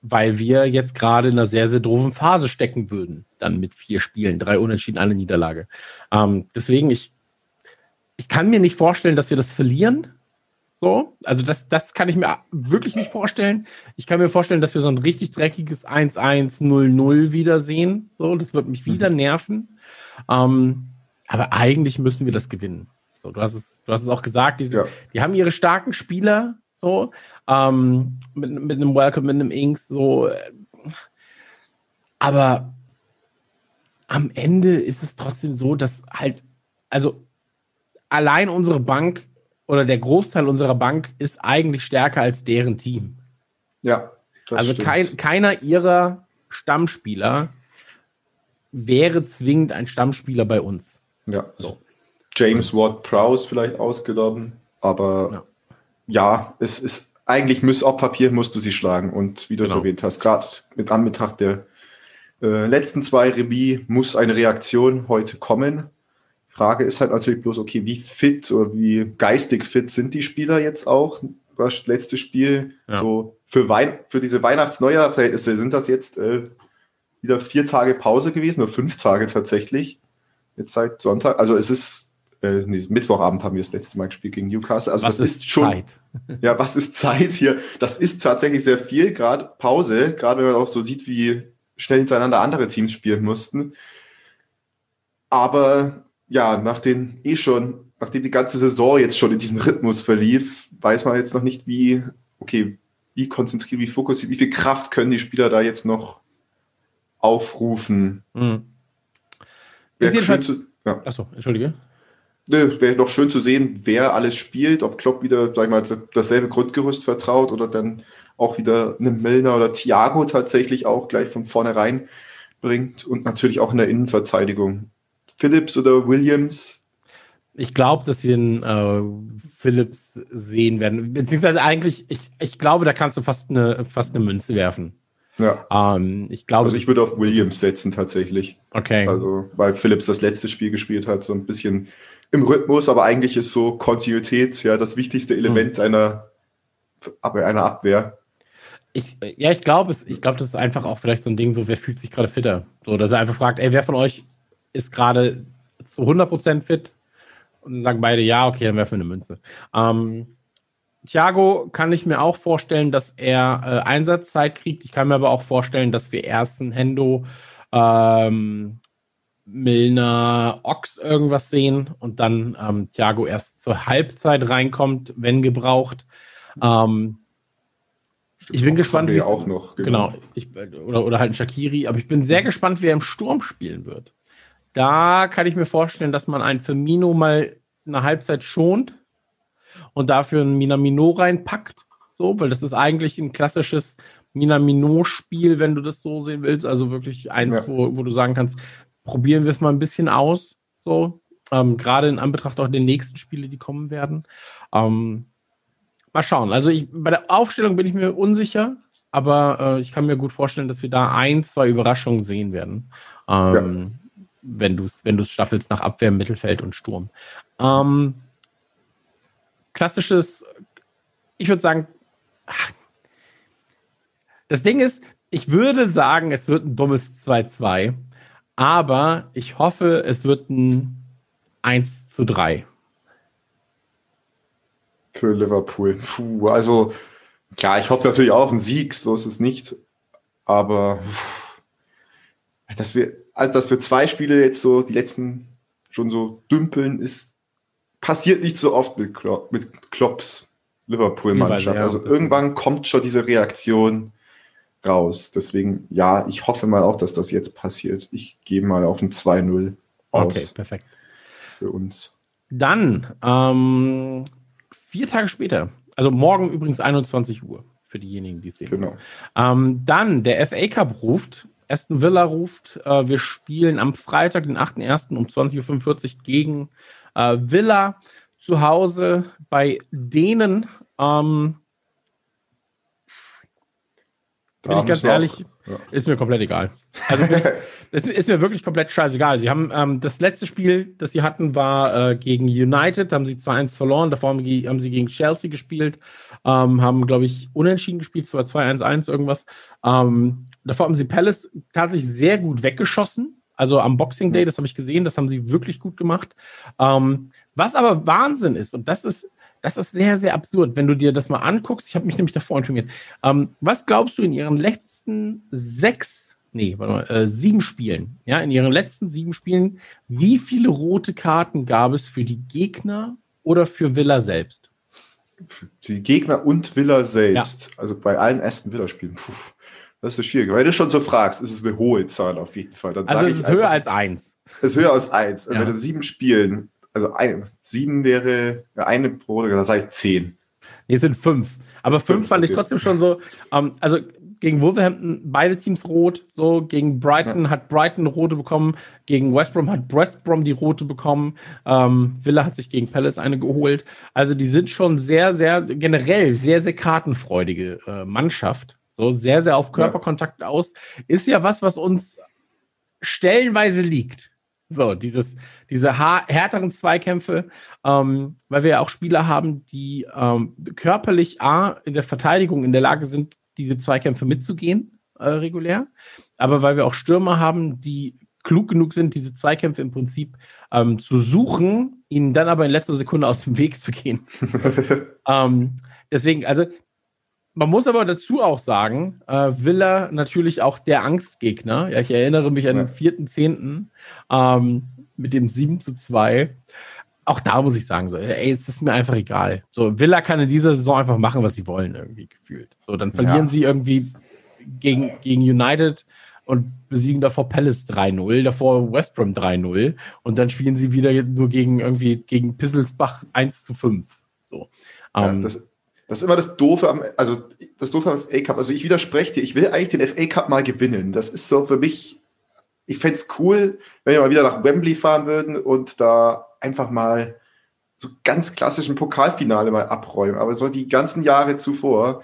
Speaker 1: weil wir jetzt gerade in einer sehr, sehr doofen Phase stecken würden. Dann mit vier Spielen, drei Unentschieden, eine Niederlage. Ähm, deswegen, ich, ich kann mir nicht vorstellen, dass wir das verlieren. So, also das, das kann ich mir wirklich nicht vorstellen. Ich kann mir vorstellen, dass wir so ein richtig dreckiges 1-1-0-0 wiedersehen. So, das wird mich wieder mhm. nerven. Ähm, aber eigentlich müssen wir das gewinnen. So, du hast es, du hast es auch gesagt, diese, ja. die haben ihre starken Spieler, so, ähm, mit, mit einem Welcome, mit einem Inks, so. Aber am Ende ist es trotzdem so, dass halt, also allein unsere Bank oder der Großteil unserer Bank ist eigentlich stärker als deren Team.
Speaker 3: Ja.
Speaker 1: also kein, keiner ihrer Stammspieler wäre zwingend ein Stammspieler bei uns.
Speaker 3: Ja. So. James Ward Prowse vielleicht ausgenommen, aber ja, ja es ist eigentlich muss auf Papier musst du sie schlagen und wie du genau. es erwähnt hast, gerade mit Anbetracht der äh, letzten zwei Remis muss eine Reaktion heute kommen. Frage ist halt natürlich bloß, okay, wie fit oder wie geistig fit sind die Spieler jetzt auch? Das letzte Spiel, ja. so für, Wein für diese Weihnachts-Neujahr-Verhältnisse sind das jetzt äh, wieder vier Tage Pause gewesen, nur fünf Tage tatsächlich. Jetzt seit Sonntag. Also es ist, äh, nee, Mittwochabend haben wir das letzte Mal gespielt gegen Newcastle. Also was das ist, ist schon. Zeit? ja, was ist Zeit hier? Das ist tatsächlich sehr viel, gerade Pause, gerade wenn man auch so sieht, wie schnell hintereinander andere Teams spielen mussten. Aber ja, nach den eh schon, nachdem die ganze Saison jetzt schon in diesen Rhythmus verlief, weiß man jetzt noch nicht, wie, okay, wie konzentriert, wie fokussiert, wie viel Kraft können die Spieler da jetzt noch aufrufen. Mhm.
Speaker 1: Wäre schön zu, ja. Achso, entschuldige.
Speaker 3: Wäre doch schön zu sehen, wer alles spielt, ob Klopp wieder, sag ich mal, dasselbe Grundgerüst vertraut oder dann auch wieder einen Milner oder Thiago tatsächlich auch gleich von vornherein bringt und natürlich auch in der Innenverteidigung. Phillips oder Williams?
Speaker 1: Ich glaube, dass wir einen äh, Phillips sehen werden. Beziehungsweise eigentlich, ich, ich glaube, da kannst du fast eine, fast eine Münze werfen.
Speaker 3: Ja.
Speaker 1: Ähm, ich glaube,
Speaker 3: also ich würde auf Williams setzen tatsächlich.
Speaker 1: Okay.
Speaker 3: Also, weil Phillips das letzte Spiel gespielt hat, so ein bisschen im Rhythmus, aber eigentlich ist so Kontinuität ja das wichtigste Element hm. einer, einer Abwehr.
Speaker 1: Ich, ja, ich glaube, ich glaube, das ist einfach auch vielleicht so ein Ding, so wer fühlt sich gerade fitter. So, dass er einfach fragt, ey, wer von euch ist gerade zu 100% fit. Und dann sagen beide, ja, okay, dann werfen wir eine Münze. Ähm, Thiago kann ich mir auch vorstellen, dass er äh, Einsatzzeit kriegt. Ich kann mir aber auch vorstellen, dass wir erst einen Hendo, ähm, Milner, Ox irgendwas sehen und dann ähm, Thiago erst zur Halbzeit reinkommt, wenn gebraucht. Ähm, ich bin gespannt,
Speaker 3: wie auch noch
Speaker 1: genau, genau ich, oder, oder halt ein Shakiri, aber ich bin sehr gespannt, wer im Sturm spielen wird. Da kann ich mir vorstellen, dass man einen Firmino mal eine Halbzeit schont und dafür einen Minamino reinpackt. So, weil das ist eigentlich ein klassisches Minamino-Spiel, wenn du das so sehen willst. Also wirklich eins, ja. wo, wo du sagen kannst, probieren wir es mal ein bisschen aus. So, ähm, gerade in Anbetracht auch der nächsten Spiele, die kommen werden. Ähm, mal schauen. Also ich, bei der Aufstellung bin ich mir unsicher, aber äh, ich kann mir gut vorstellen, dass wir da ein, zwei Überraschungen sehen werden. Ähm, wenn du es wenn staffelst nach Abwehr, Mittelfeld und Sturm. Ähm, klassisches, ich würde sagen, ach, das Ding ist, ich würde sagen, es wird ein dummes 2-2, aber ich hoffe, es wird ein 1 zu 3.
Speaker 3: Für Liverpool. Puh, also, klar, ich hoffe natürlich auch auf einen Sieg, so ist es nicht. Aber dass wir also dass wir zwei Spiele jetzt so, die letzten schon so dümpeln, ist passiert nicht so oft mit, Klopp, mit Klopps Liverpool-Mannschaft. Also irgendwann kommt schon diese Reaktion raus. Deswegen, ja, ich hoffe mal auch, dass das jetzt passiert. Ich gehe mal auf ein 2-0 aus. Okay,
Speaker 1: perfekt.
Speaker 3: Für uns.
Speaker 1: Dann, ähm, vier Tage später, also morgen übrigens 21 Uhr für diejenigen, die es sehen.
Speaker 3: Genau.
Speaker 1: Ähm, dann, der FA Cup ruft Aston Villa ruft, äh, wir spielen am Freitag, den 8.1. um 20.45 Uhr gegen äh, Villa zu Hause bei denen. Ähm, bin ich ganz ehrlich, ja. ist mir komplett egal. Also ich, es ist mir wirklich komplett scheißegal. Sie haben ähm, das letzte Spiel, das sie hatten, war äh, gegen United, haben sie 2-1 verloren. Davor haben, haben, sie gegen Chelsea gespielt, ähm, haben, glaube ich, unentschieden gespielt, zwar 2-1-1 irgendwas. Ähm, davor haben sie Palace tatsächlich sehr gut weggeschossen. Also am Boxing Day, das habe ich gesehen, das haben sie wirklich gut gemacht. Ähm, was aber Wahnsinn ist, und das ist, das ist sehr, sehr absurd, wenn du dir das mal anguckst. Ich habe mich nämlich davor informiert. Ähm, was glaubst du in ihren letzten sechs, nee, warte mal, äh, sieben Spielen, ja, in ihren letzten sieben Spielen, wie viele rote Karten gab es für die Gegner oder für Villa selbst?
Speaker 3: Die Gegner und Villa selbst. Ja. Also bei allen ersten Villa-Spielen. Das ist schwierig. Wenn du schon so fragst, ist es eine hohe Zahl auf jeden Fall.
Speaker 1: Dann also es ist höher als eins.
Speaker 3: Es ist höher als eins. Ja. Wenn du sieben Spielen also ein, sieben wäre eine Brote, da sage ich zehn.
Speaker 1: Nee, es sind fünf. Aber fünf, fünf fand ich trotzdem schon so, ähm, also gegen Wolverhampton beide Teams rot, so gegen Brighton ja. hat Brighton rote bekommen, gegen West Brom hat West Brom die rote bekommen, ähm, Villa hat sich gegen Palace eine geholt. Also die sind schon sehr, sehr generell sehr, sehr kartenfreudige äh, Mannschaft. So sehr, sehr auf Körperkontakt ja. aus. Ist ja was, was uns stellenweise liegt. So, dieses, diese härteren Zweikämpfe, ähm, weil wir ja auch Spieler haben, die ähm, körperlich A, in der Verteidigung in der Lage sind, diese Zweikämpfe mitzugehen, äh, regulär, aber weil wir auch Stürmer haben, die klug genug sind, diese Zweikämpfe im Prinzip ähm, zu suchen, ihnen dann aber in letzter Sekunde aus dem Weg zu gehen. ähm, deswegen, also man muss aber dazu auch sagen, äh, Villa natürlich auch der Angstgegner. Ja, ich erinnere mich an den 4.10. Ähm, mit dem 7 zu 2. Auch da muss ich sagen, so, ey, es ist mir einfach egal. So, Villa kann in dieser Saison einfach machen, was sie wollen, irgendwie gefühlt. So, dann verlieren ja. sie irgendwie gegen, gegen United und besiegen davor Palace 3-0, davor West Brom 3-0 und dann spielen sie wieder nur gegen irgendwie gegen Pisselsbach 1 zu 5. So.
Speaker 3: Ja, ähm, das, das ist immer das Doofe am, also das Doofe am FA Cup. Also ich widerspreche dir, ich will eigentlich den FA Cup mal gewinnen. Das ist so für mich, ich fände es cool, wenn wir mal wieder nach Wembley fahren würden und da einfach mal so ganz klassischen Pokalfinale mal abräumen. Aber so die ganzen Jahre zuvor,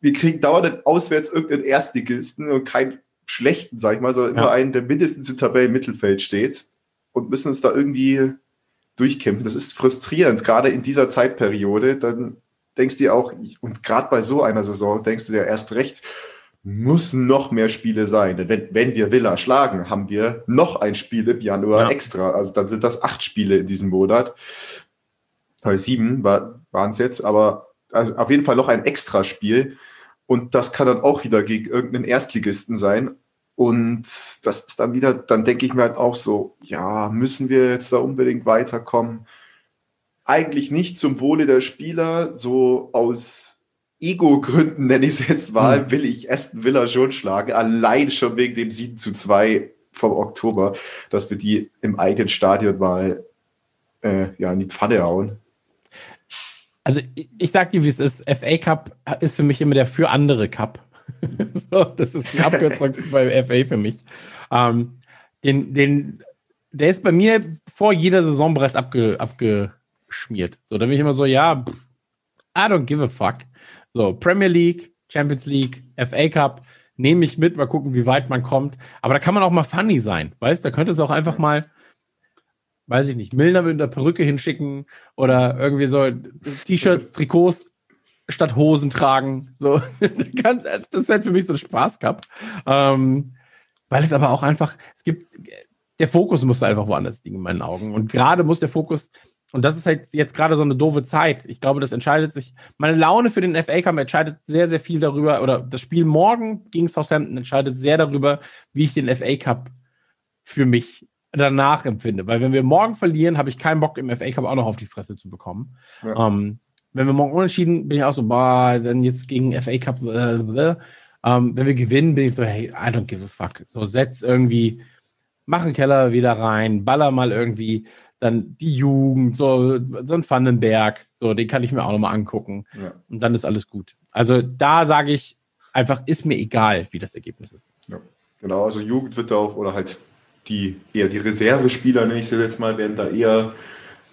Speaker 3: wir kriegen dauernd auswärts irgendeinen Erstligisten und keinen schlechten, sag ich mal, sondern ja. immer einen, der mindestens im Tabellenmittelfeld steht und müssen uns da irgendwie durchkämpfen. Das ist frustrierend, gerade in dieser Zeitperiode. Dann denkst du dir auch, und gerade bei so einer Saison denkst du dir erst recht, müssen noch mehr Spiele sein. Denn wenn, wenn wir Villa schlagen, haben wir noch ein Spiel im Januar ja. extra. Also dann sind das acht Spiele in diesem Monat. Weil sieben war, waren es jetzt, aber also auf jeden Fall noch ein extra Spiel. Und das kann dann auch wieder gegen irgendeinen Erstligisten sein. Und das ist dann wieder, dann denke ich mir halt auch so, ja, müssen wir jetzt da unbedingt weiterkommen? Eigentlich nicht zum Wohle der Spieler, so aus Ego-Gründen nenne ich es jetzt mal, hm. will ich Aston Villa schon schlagen, allein schon wegen dem 7 zu 2 vom Oktober, dass wir die im eigenen Stadion mal äh, ja, in die Pfanne hauen.
Speaker 1: Also ich, ich sag dir, wie es ist, FA Cup ist für mich immer der für andere Cup. so, das ist eine Abkürzung bei FA für mich. Ähm, den, den, der ist bei mir vor jeder Saison bereits abge, abge, schmiert. So, da bin ich immer so, ja, I don't give a fuck. So, Premier League, Champions League, FA Cup, nehme ich mit, mal gucken, wie weit man kommt. Aber da kann man auch mal funny sein, weißt Da könnte es auch einfach mal, weiß ich nicht, Milner mit einer Perücke hinschicken oder irgendwie so T-Shirts, Trikots statt Hosen tragen. So, das ist halt für mich so ein Spaß gehabt. Ähm, weil es aber auch einfach, es gibt, der Fokus muss einfach woanders liegen in meinen Augen. Und gerade muss der Fokus und das ist halt jetzt gerade so eine doofe Zeit. Ich glaube, das entscheidet sich. Meine Laune für den FA Cup entscheidet sehr, sehr viel darüber, oder das Spiel morgen gegen Southampton entscheidet sehr darüber, wie ich den FA Cup für mich danach empfinde. Weil wenn wir morgen verlieren, habe ich keinen Bock, im FA Cup auch noch auf die Fresse zu bekommen. Ja. Ähm, wenn wir morgen unentschieden, bin ich auch so, boah, dann jetzt gegen FA Cup. Äh, äh. Ähm, wenn wir gewinnen, bin ich so, hey, I don't give a fuck. So, setz irgendwie, mach einen Keller wieder rein, baller mal irgendwie dann die Jugend, so, so ein Vandenberg, so, den kann ich mir auch nochmal angucken. Ja. Und dann ist alles gut. Also da sage ich einfach, ist mir egal, wie das Ergebnis ist.
Speaker 3: Ja, genau, also Jugend wird da auch, oder halt die eher die Reservespieler, nenne ich sie jetzt mal, werden da eher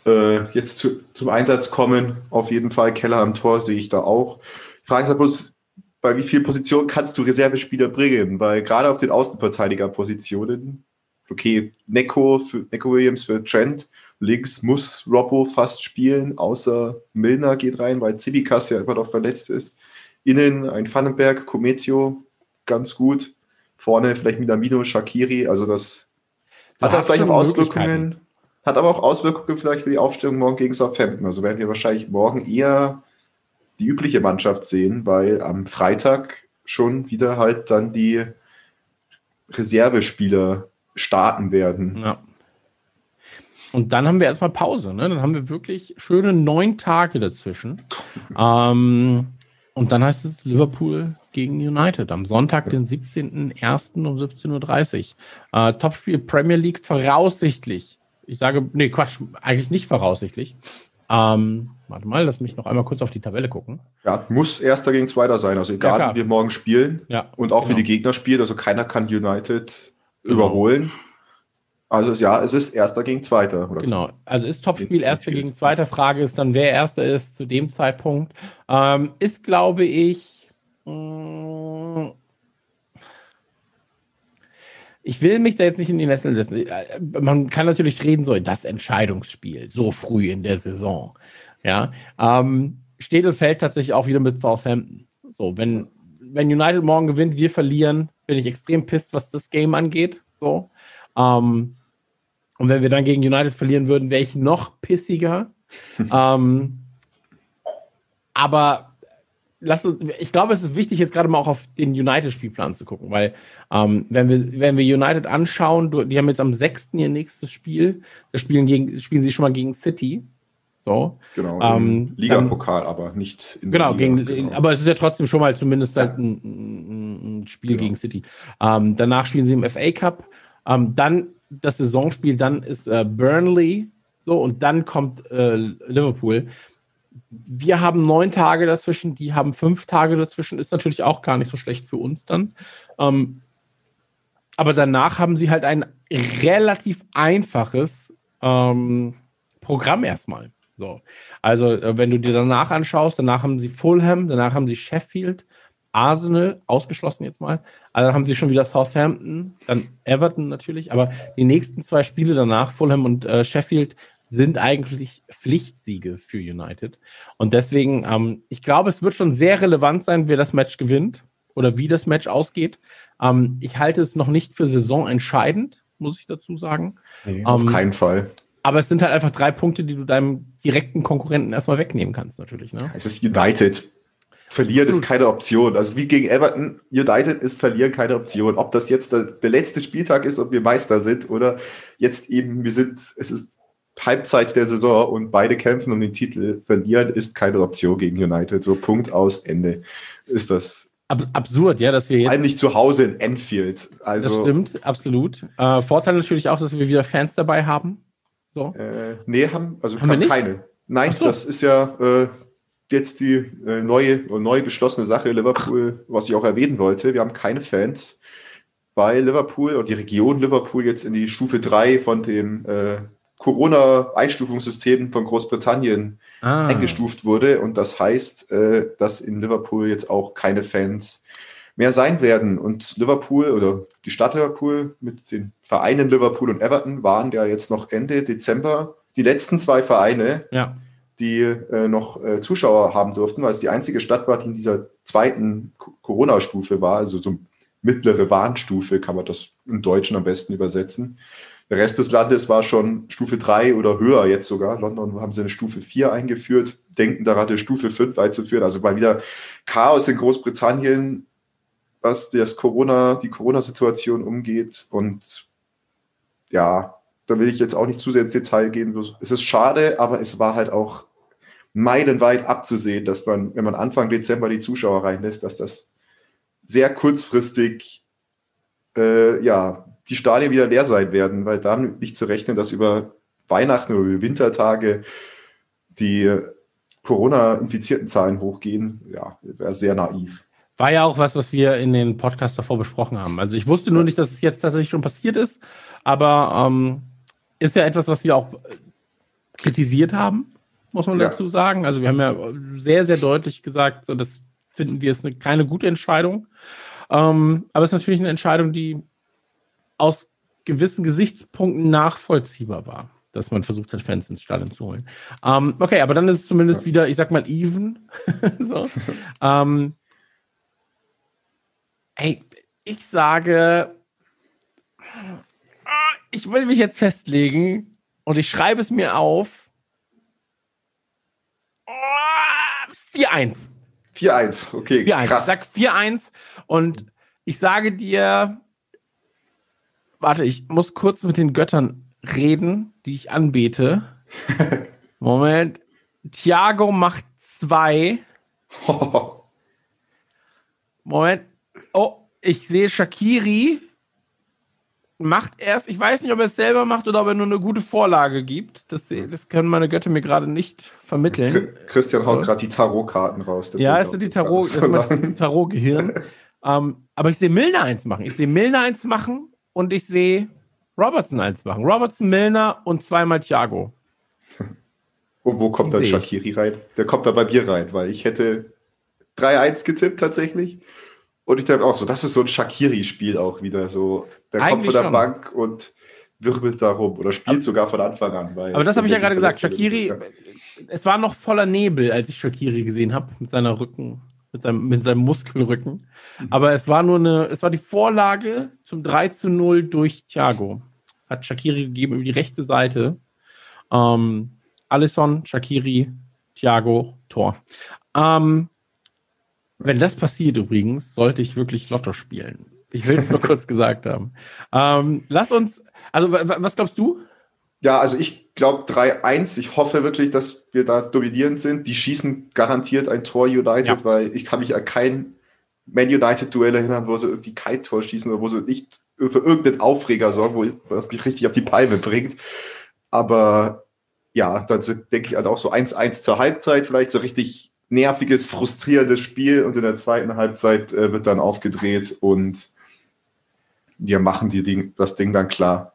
Speaker 3: äh, jetzt zu, zum Einsatz kommen. Auf jeden Fall Keller am Tor sehe ich da auch. Die Frage ist halt bloß, bei wie vielen Positionen kannst du Reservespieler bringen? Weil gerade auf den Außenverteidigerpositionen, okay, Neko, für, Neko Williams für Trent, links muss Robbo fast spielen, außer Milner geht rein, weil Zibikas ja immer noch verletzt ist. Innen ein Vandenberg, Comezio, ganz gut. Vorne vielleicht Minamino, Shakiri, also das
Speaker 1: Du
Speaker 3: hat dann vielleicht auch Auswirkungen, hat aber auch Auswirkungen vielleicht für die Aufstellung morgen gegen Southampton. Also werden wir wahrscheinlich morgen eher die übliche Mannschaft sehen, weil am Freitag schon wieder halt dann die Reservespieler starten werden.
Speaker 1: Ja. Und dann haben wir erstmal Pause. Ne? Dann haben wir wirklich schöne neun Tage dazwischen. ähm, und dann heißt es Liverpool gegen United am Sonntag, den 17.01. um 17.30 Uhr. Äh, Topspiel Premier League voraussichtlich. Ich sage, nee, Quatsch, eigentlich nicht voraussichtlich. Ähm, warte mal, lass mich noch einmal kurz auf die Tabelle gucken.
Speaker 3: Ja, muss Erster gegen Zweiter sein. Also egal,
Speaker 1: klar.
Speaker 3: wie wir morgen spielen
Speaker 1: Ja,
Speaker 3: und auch
Speaker 1: genau.
Speaker 3: wie die Gegner spielen. Also keiner kann United. Überholen. Also ja, es ist Erster gegen Zweiter. Oder
Speaker 1: Genau, also ist Topspiel Erster gegen Zweiter. Frage ist dann, wer Erster ist zu dem Zeitpunkt. Ähm, ist, glaube ich, mh, ich will mich da jetzt nicht in die Nesseln setzen. Äh, Man kann natürlich reden, so das Entscheidungsspiel, so früh in der Saison. Ja, ähm, und fällt tatsächlich auch wieder mit Southampton. So, wenn, wenn United morgen gewinnt, wir verlieren, bin ich extrem pisst, was das Game angeht. So. Ähm, und wenn wir dann gegen United verlieren würden, wäre ich noch pissiger. ähm, aber lass uns, ich glaube, es ist wichtig, jetzt gerade mal auch auf den United-Spielplan zu gucken, weil ähm, wenn, wir, wenn wir United anschauen, die haben jetzt am 6. ihr nächstes Spiel, da spielen, gegen, spielen sie schon mal gegen City. So.
Speaker 3: Genau,
Speaker 1: Ähm,
Speaker 3: Ligapokal, aber nicht in der
Speaker 1: Genau,
Speaker 3: Liga,
Speaker 1: gegen,
Speaker 3: genau.
Speaker 1: aber es ist ja trotzdem schon mal zumindest halt ein, ein, ein Spiel
Speaker 3: Genau.
Speaker 1: gegen City. Ähm, danach spielen sie im FA Cup. Ähm, dann das Saisonspiel, dann ist äh, Burnley so und dann kommt äh, Liverpool. Wir haben neun Tage dazwischen, die haben fünf Tage dazwischen, ist natürlich auch gar nicht so schlecht für uns dann. Ähm, aber danach haben sie halt ein relativ einfaches ähm, Programm erstmal. So. Also, äh, wenn du dir danach anschaust, danach haben sie Fulham, danach haben sie Sheffield, Arsenal, ausgeschlossen jetzt mal. Also dann haben sie schon wieder Southampton, dann Everton natürlich, aber die nächsten zwei Spiele danach, Fulham und äh, Sheffield, sind eigentlich Pflichtsiege für United. Und deswegen, ähm, ich glaube, es wird schon sehr relevant sein, wer das Match gewinnt oder wie das Match ausgeht. Ähm, ich halte es noch nicht für saisonentscheidend, muss ich dazu sagen.
Speaker 3: Nee, auf
Speaker 1: ähm,
Speaker 3: keinen Fall.
Speaker 1: Aber es sind halt einfach drei Punkte, die du deinem direkten Konkurrenten erstmal wegnehmen kannst, natürlich. Ne?
Speaker 3: Es ist United. Verlieren ist
Speaker 1: Absolut.
Speaker 3: keine Option. Also wie gegen Everton, United ist Verlieren keine Option. Ob das jetzt der, der letzte Spieltag ist und wir Meister sind oder jetzt eben, wir sind, es ist Halbzeit der Saison und beide kämpfen um den Titel. Verlieren ist keine Option gegen United. So Punkt aus Ende ist das.
Speaker 1: Ab absurd, ja, dass wir jetzt.
Speaker 3: Eigentlich zu Hause in Enfield. Also,
Speaker 1: das stimmt, absolut. Äh, Vorteil natürlich auch, dass wir wieder Fans dabei haben. So.
Speaker 3: Äh, nee, haben, also
Speaker 1: Haben wir
Speaker 3: keine. Nein,
Speaker 1: Ach so.
Speaker 3: das ist ja äh, jetzt die äh, neue, neu beschlossene Sache Liverpool, was ich auch erwähnen wollte. Wir haben keine Fans, weil Liverpool und die Region Liverpool jetzt in die Stufe 3 von dem äh, Corona-Einstufungssystem von Großbritannien
Speaker 1: Ah,
Speaker 3: eingestuft wurde. Und das heißt, äh, dass in Liverpool jetzt auch keine Fans mehr sein werden. Und Liverpool oder die Stadt Liverpool mit den Vereinen Liverpool und Everton waren ja jetzt noch Ende Dezember die letzten zwei Vereine,
Speaker 1: ja.
Speaker 3: die äh, noch äh, Zuschauer haben durften, weil es die einzige Stadt war, die in dieser zweiten Co- Corona-Stufe war, also so mittlere Warnstufe kann man das im Deutschen am besten übersetzen. Der Rest des Landes war schon Stufe 3 oder höher jetzt sogar. London haben sie eine Stufe 4 eingeführt, denken daran, eine Stufe 5 einzuführen. Also mal wieder Chaos in Großbritannien, was das Corona, die Corona-Situation umgeht. Und ja, da will ich jetzt auch nicht zu sehr ins Detail gehen. Es ist schade, aber es war halt auch meilenweit abzusehen, dass man, wenn man Anfang Dezember die Zuschauer reinlässt, dass das sehr kurzfristig äh, ja, die Stadien wieder leer sein werden, weil dann nicht zu rechnen, dass über Weihnachten oder über Wintertage die Corona-infizierten Zahlen hochgehen, ja, wäre sehr naiv.
Speaker 1: War ja auch was, was wir in den Podcast davor besprochen haben. Also ich wusste nur nicht, dass es jetzt tatsächlich schon passiert ist, aber ähm, ist ja etwas, was wir auch äh, kritisiert haben, muss man
Speaker 3: Ja.
Speaker 1: dazu sagen. Also wir haben ja sehr, sehr deutlich gesagt, so dass finden wir es eine, keine gute Entscheidung. Ähm, aber es ist natürlich eine Entscheidung, die aus gewissen Gesichtspunkten nachvollziehbar war, dass man versucht hat, Fans ins Stadion zu holen. Ähm, okay, aber dann ist es zumindest wieder, ich sag mal, even. so. ähm, ey, ich sage, ich will mich jetzt festlegen und ich schreibe es mir auf. 4-1.
Speaker 3: 4-1, okay.
Speaker 1: 4-1. Ich sag 4-1 und ich sage dir, warte, ich muss kurz mit den Göttern reden, die ich anbete. Moment. Thiago macht 2. Moment. Oh, ich sehe Shakiri macht erst, ich weiß nicht, ob er es selber macht oder ob er nur eine gute Vorlage gibt. Das, das können meine Götter mir gerade nicht vermitteln.
Speaker 3: Christian haut gerade die Tarotkarten raus.
Speaker 1: Ja, es sind die Tarot, so Tarot-Gehirn. ähm, aber ich sehe Milner eins machen. Ich sehe Milner eins machen und ich sehe Robertson eins machen. Robertson, Milner und zweimal Thiago.
Speaker 3: Und wo kommt dann Shakiri rein? Der kommt da bei mir rein, weil ich hätte 3-1 getippt tatsächlich. Und ich dachte auch so, das ist so ein Shakiri-Spiel auch wieder so. Der Eigentlich kommt von der schon. Bank und wirbelt da rum oder spielt aber, sogar von Anfang an.
Speaker 1: aber das habe ich ja gerade gesagt. Shakiri, es war noch voller Nebel, als ich Shakiri gesehen habe mit seiner Rücken, mit seinem, mit seinem Muskelrücken. Mhm. Aber es war nur eine, es war die Vorlage zum 3 zu 0 durch Thiago. Hat Shakiri gegeben über die rechte Seite. Ähm, Alisson, Shakiri, Thiago, Tor. Ähm, wenn das passiert übrigens, sollte ich wirklich Lotto spielen. Ich will es nur kurz gesagt haben. Ähm, lass uns, also was glaubst du?
Speaker 3: Ja, also ich glaube 3-1. Ich hoffe wirklich, dass wir da dominierend sind. Die schießen garantiert ein Tor United, ja. weil ich kann mich an kein Man United-Duell erinnern, wo sie irgendwie kein Tor schießen oder wo sie nicht für irgendeinen Aufreger sorgen, wo das mich richtig auf die Palme bringt. Aber ja, dann denke ich halt auch so 1-1 zur Halbzeit, vielleicht so richtig nerviges, frustrierendes Spiel und in der zweiten Halbzeit äh, wird dann aufgedreht und wir machen die Ding, das Ding dann klar.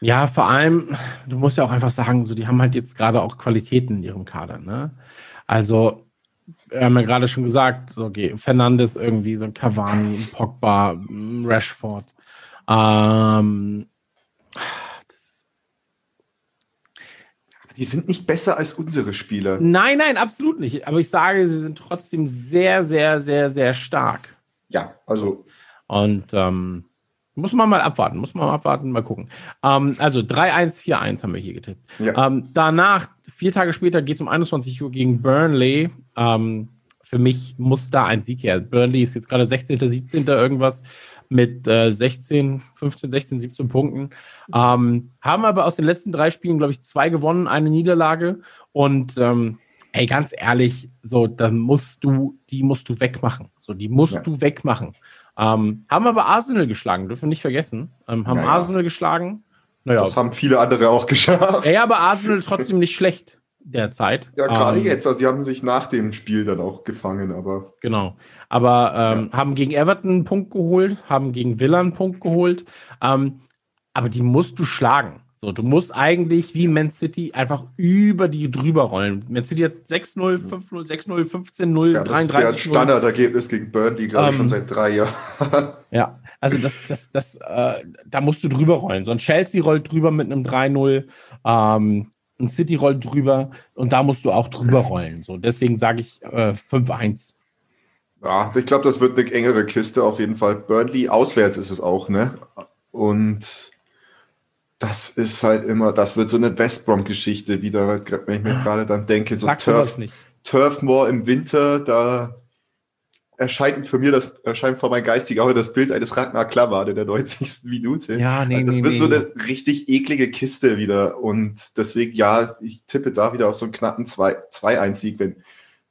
Speaker 1: Ja, vor allem, du musst ja auch einfach sagen, so, die haben halt jetzt gerade auch Qualitäten in ihrem Kader, ne? Also, wir haben ja gerade schon gesagt, okay, Fernandes irgendwie, so ein Cavani, ein Pogba, ein Rashford. Ähm,
Speaker 3: Die sind nicht besser als unsere Spieler.
Speaker 1: Nein, nein, absolut nicht. Aber ich sage, sie sind trotzdem sehr, sehr, sehr, sehr stark.
Speaker 3: Ja, also.
Speaker 1: Und ähm, muss man mal abwarten, muss man mal abwarten, mal gucken. Ähm, also 3-1-4-1 haben wir hier getippt. Ja. Ähm, danach, vier Tage später, geht es um 21 Uhr gegen Burnley. Ähm, für mich muss da ein Sieg her. Burnley ist jetzt gerade 16., 17. irgendwas mit äh, 16, 15, 16, 17 Punkten. Ähm, haben aber aus den letzten drei Spielen, glaube ich, zwei gewonnen, eine Niederlage. Und ähm, ey, ganz ehrlich, so, dann musst du, die musst du wegmachen. So, die musst ja. du wegmachen. Ähm, haben aber Arsenal geschlagen, dürfen wir nicht vergessen. Ähm, haben ja, ja. Arsenal geschlagen.
Speaker 3: Naja. Das haben viele andere auch geschafft.
Speaker 1: Ja, aber Arsenal trotzdem nicht schlecht derzeit.
Speaker 3: Ja, gerade ähm, jetzt. Also die haben sich nach dem Spiel dann auch gefangen, aber.
Speaker 1: Genau. Aber ähm, ja. haben gegen Everton einen Punkt geholt, haben gegen Villa einen Punkt geholt. Ähm, aber die musst du schlagen. So, du musst eigentlich wie Man City einfach über die drüber rollen. Man City hat 6-0, 5-0, 6-0, 15-0, ja, 33. Das ist der
Speaker 3: Standardergebnis gegen Burnley, glaube ich, schon ähm, seit drei Jahren.
Speaker 1: ja, also das, das, das, äh, da musst du drüber rollen. So ein Chelsea rollt drüber mit einem 3-0. Ähm, ein City rollt drüber und da musst du auch drüber rollen. So, deswegen sage ich äh, 5-1.
Speaker 3: Ja, ich glaube, das wird eine engere Kiste auf jeden Fall. Burnley, auswärts ist es auch, ne? Und das ist halt immer, das wird so eine West Brom-Geschichte wieder, wenn ich mir gerade dann denke, so Turf, Turfmoor im Winter, da erscheint für mir das erscheint vor meinem geistigen Auge das Bild eines Ragnar Klavan in der 90. Minute.
Speaker 1: Ja, nee, also das
Speaker 3: nee, ist nee. so eine richtig eklige Kiste wieder und deswegen ja, ich tippe da wieder auf so einen knappen 2-1-Sieg, wenn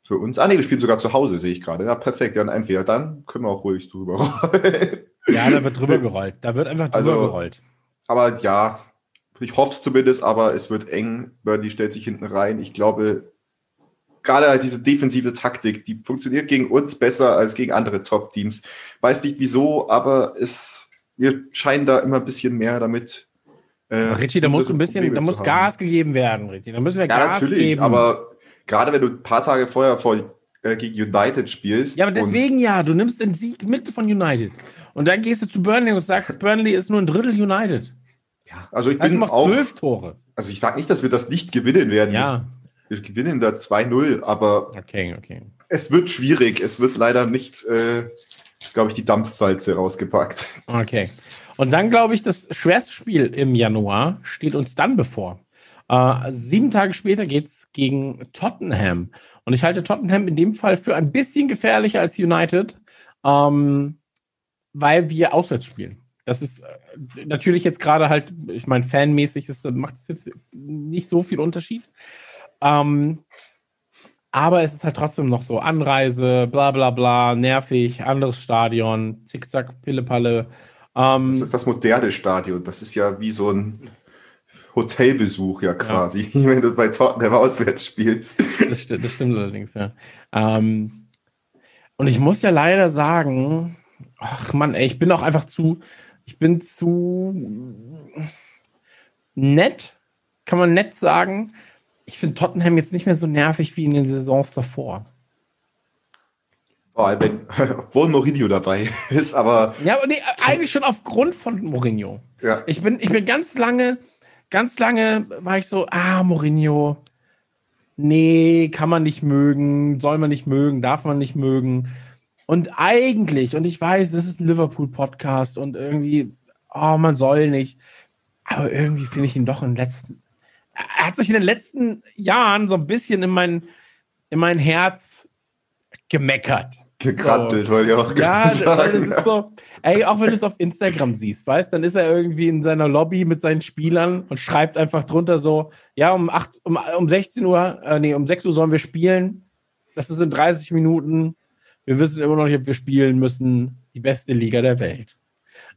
Speaker 3: für uns. Ah nee, wir spielen sogar zu Hause, sehe ich gerade. Ja, perfekt. Dann entweder dann können wir auch ruhig drüber rollen.
Speaker 1: Ja, da wird drüber gerollt. Da wird einfach drüber also, gerollt.
Speaker 3: Aber ja, ich hoffe es zumindest, aber es wird eng. Burnley stellt sich hinten rein. Ich glaube, gerade halt diese defensive Taktik, die funktioniert gegen uns besser als gegen andere Top-Teams. Weiß nicht wieso, aber es, wir scheinen da immer ein bisschen mehr damit.
Speaker 1: Äh, Richie, da muss ein bisschen, da muss Gas gegeben werden, Richie. Da müssen wir ja, Gas
Speaker 3: natürlich,
Speaker 1: geben.
Speaker 3: Aber gerade wenn du ein paar Tage vorher vor äh, gegen United spielst.
Speaker 1: Ja, aber deswegen ja, du nimmst den Sieg mit von United. Und dann gehst du zu Burnley und sagst, Burnley ist nur ein Drittel United.
Speaker 3: Ja, also ich
Speaker 1: Also du
Speaker 3: bin
Speaker 1: machst
Speaker 3: auch,
Speaker 1: zwölf Tore.
Speaker 3: also ich sage nicht, dass wir das nicht gewinnen werden.
Speaker 1: Ja,
Speaker 3: Wir gewinnen da 2-0, aber
Speaker 1: okay, okay.
Speaker 3: es wird schwierig. Es wird leider nicht, äh, glaube ich, die Dampfwalze rausgepackt.
Speaker 1: Okay. Und dann glaube ich, das schwerste Spiel im Januar steht uns dann bevor. Äh, sieben Tage später geht es gegen Tottenham. Und ich halte Tottenham in dem Fall für ein bisschen gefährlicher als United, ähm, weil wir auswärts spielen. Das ist äh, natürlich jetzt gerade halt, ich meine, fanmäßig ist, macht es jetzt nicht so viel Unterschied. Ähm, aber es ist halt trotzdem noch so Anreise, bla bla bla, nervig, anderes Stadion, zickzack, Pillepalle. Ähm,
Speaker 3: Das ist das moderne Stadion. Das ist ja wie so ein Hotelbesuch ja quasi, wenn du bei Tottenham auswärts spielst.
Speaker 1: das, sti das stimmt allerdings, ja. Ähm, und ich muss ja leider sagen, ach Mann, ey, ich bin auch einfach zu, ich bin zu nett, kann man nett sagen. Ich finde Tottenham jetzt nicht mehr so nervig wie in den Saisons davor.
Speaker 3: Vor allem, wenn obwohl Mourinho dabei ist, aber
Speaker 1: Ja, nee, eigentlich schon aufgrund von Mourinho.
Speaker 3: ja,
Speaker 1: Ich bin, ich bin ganz lange, ganz lange war ich so, ah, Mourinho, nee, kann man nicht mögen, soll man nicht mögen, darf man nicht mögen. Und eigentlich, und ich weiß, das ist ein Liverpool-Podcast und irgendwie, oh, man soll nicht. Aber irgendwie finde ich ihn doch in den letzten, hat sich in den letzten Jahren so ein bisschen in mein, in mein Herz gemeckert.
Speaker 3: gekrantelt, wollte ich auch
Speaker 1: Ja, das, weil das
Speaker 3: sagen.
Speaker 1: ist so, ey, auch wenn du es auf Instagram siehst, weißt, dann ist er irgendwie in seiner Lobby mit seinen Spielern und schreibt einfach drunter so, ja, um 8, um, um 16 Uhr, äh, nee, um 6 Uhr sollen wir spielen. Das ist in 30 Minuten. Wir wissen immer noch nicht, ob wir spielen müssen. Die beste Liga der Welt.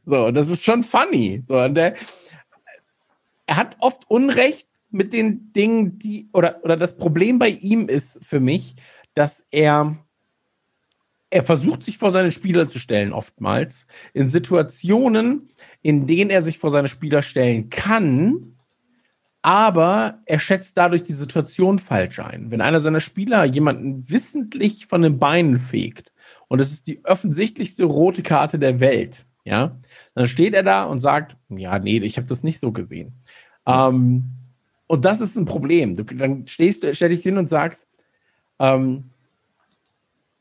Speaker 1: So, das ist schon funny. So, und der, er hat oft Unrecht mit den Dingen, die, oder, oder das Problem bei ihm ist für mich, dass er er versucht sich vor seine Spieler zu stellen, oftmals, in Situationen, in denen er sich vor seine Spieler stellen kann, aber er schätzt dadurch die Situation falsch ein. Wenn einer seiner Spieler jemanden wissentlich von den Beinen fegt und es ist die offensichtlichste rote Karte der Welt, ja, dann steht er da und sagt, ja, nee, ich habe das nicht so gesehen. Ähm, und das ist ein Problem. Du, dann stehst du, stell dich hin und sagst, ähm,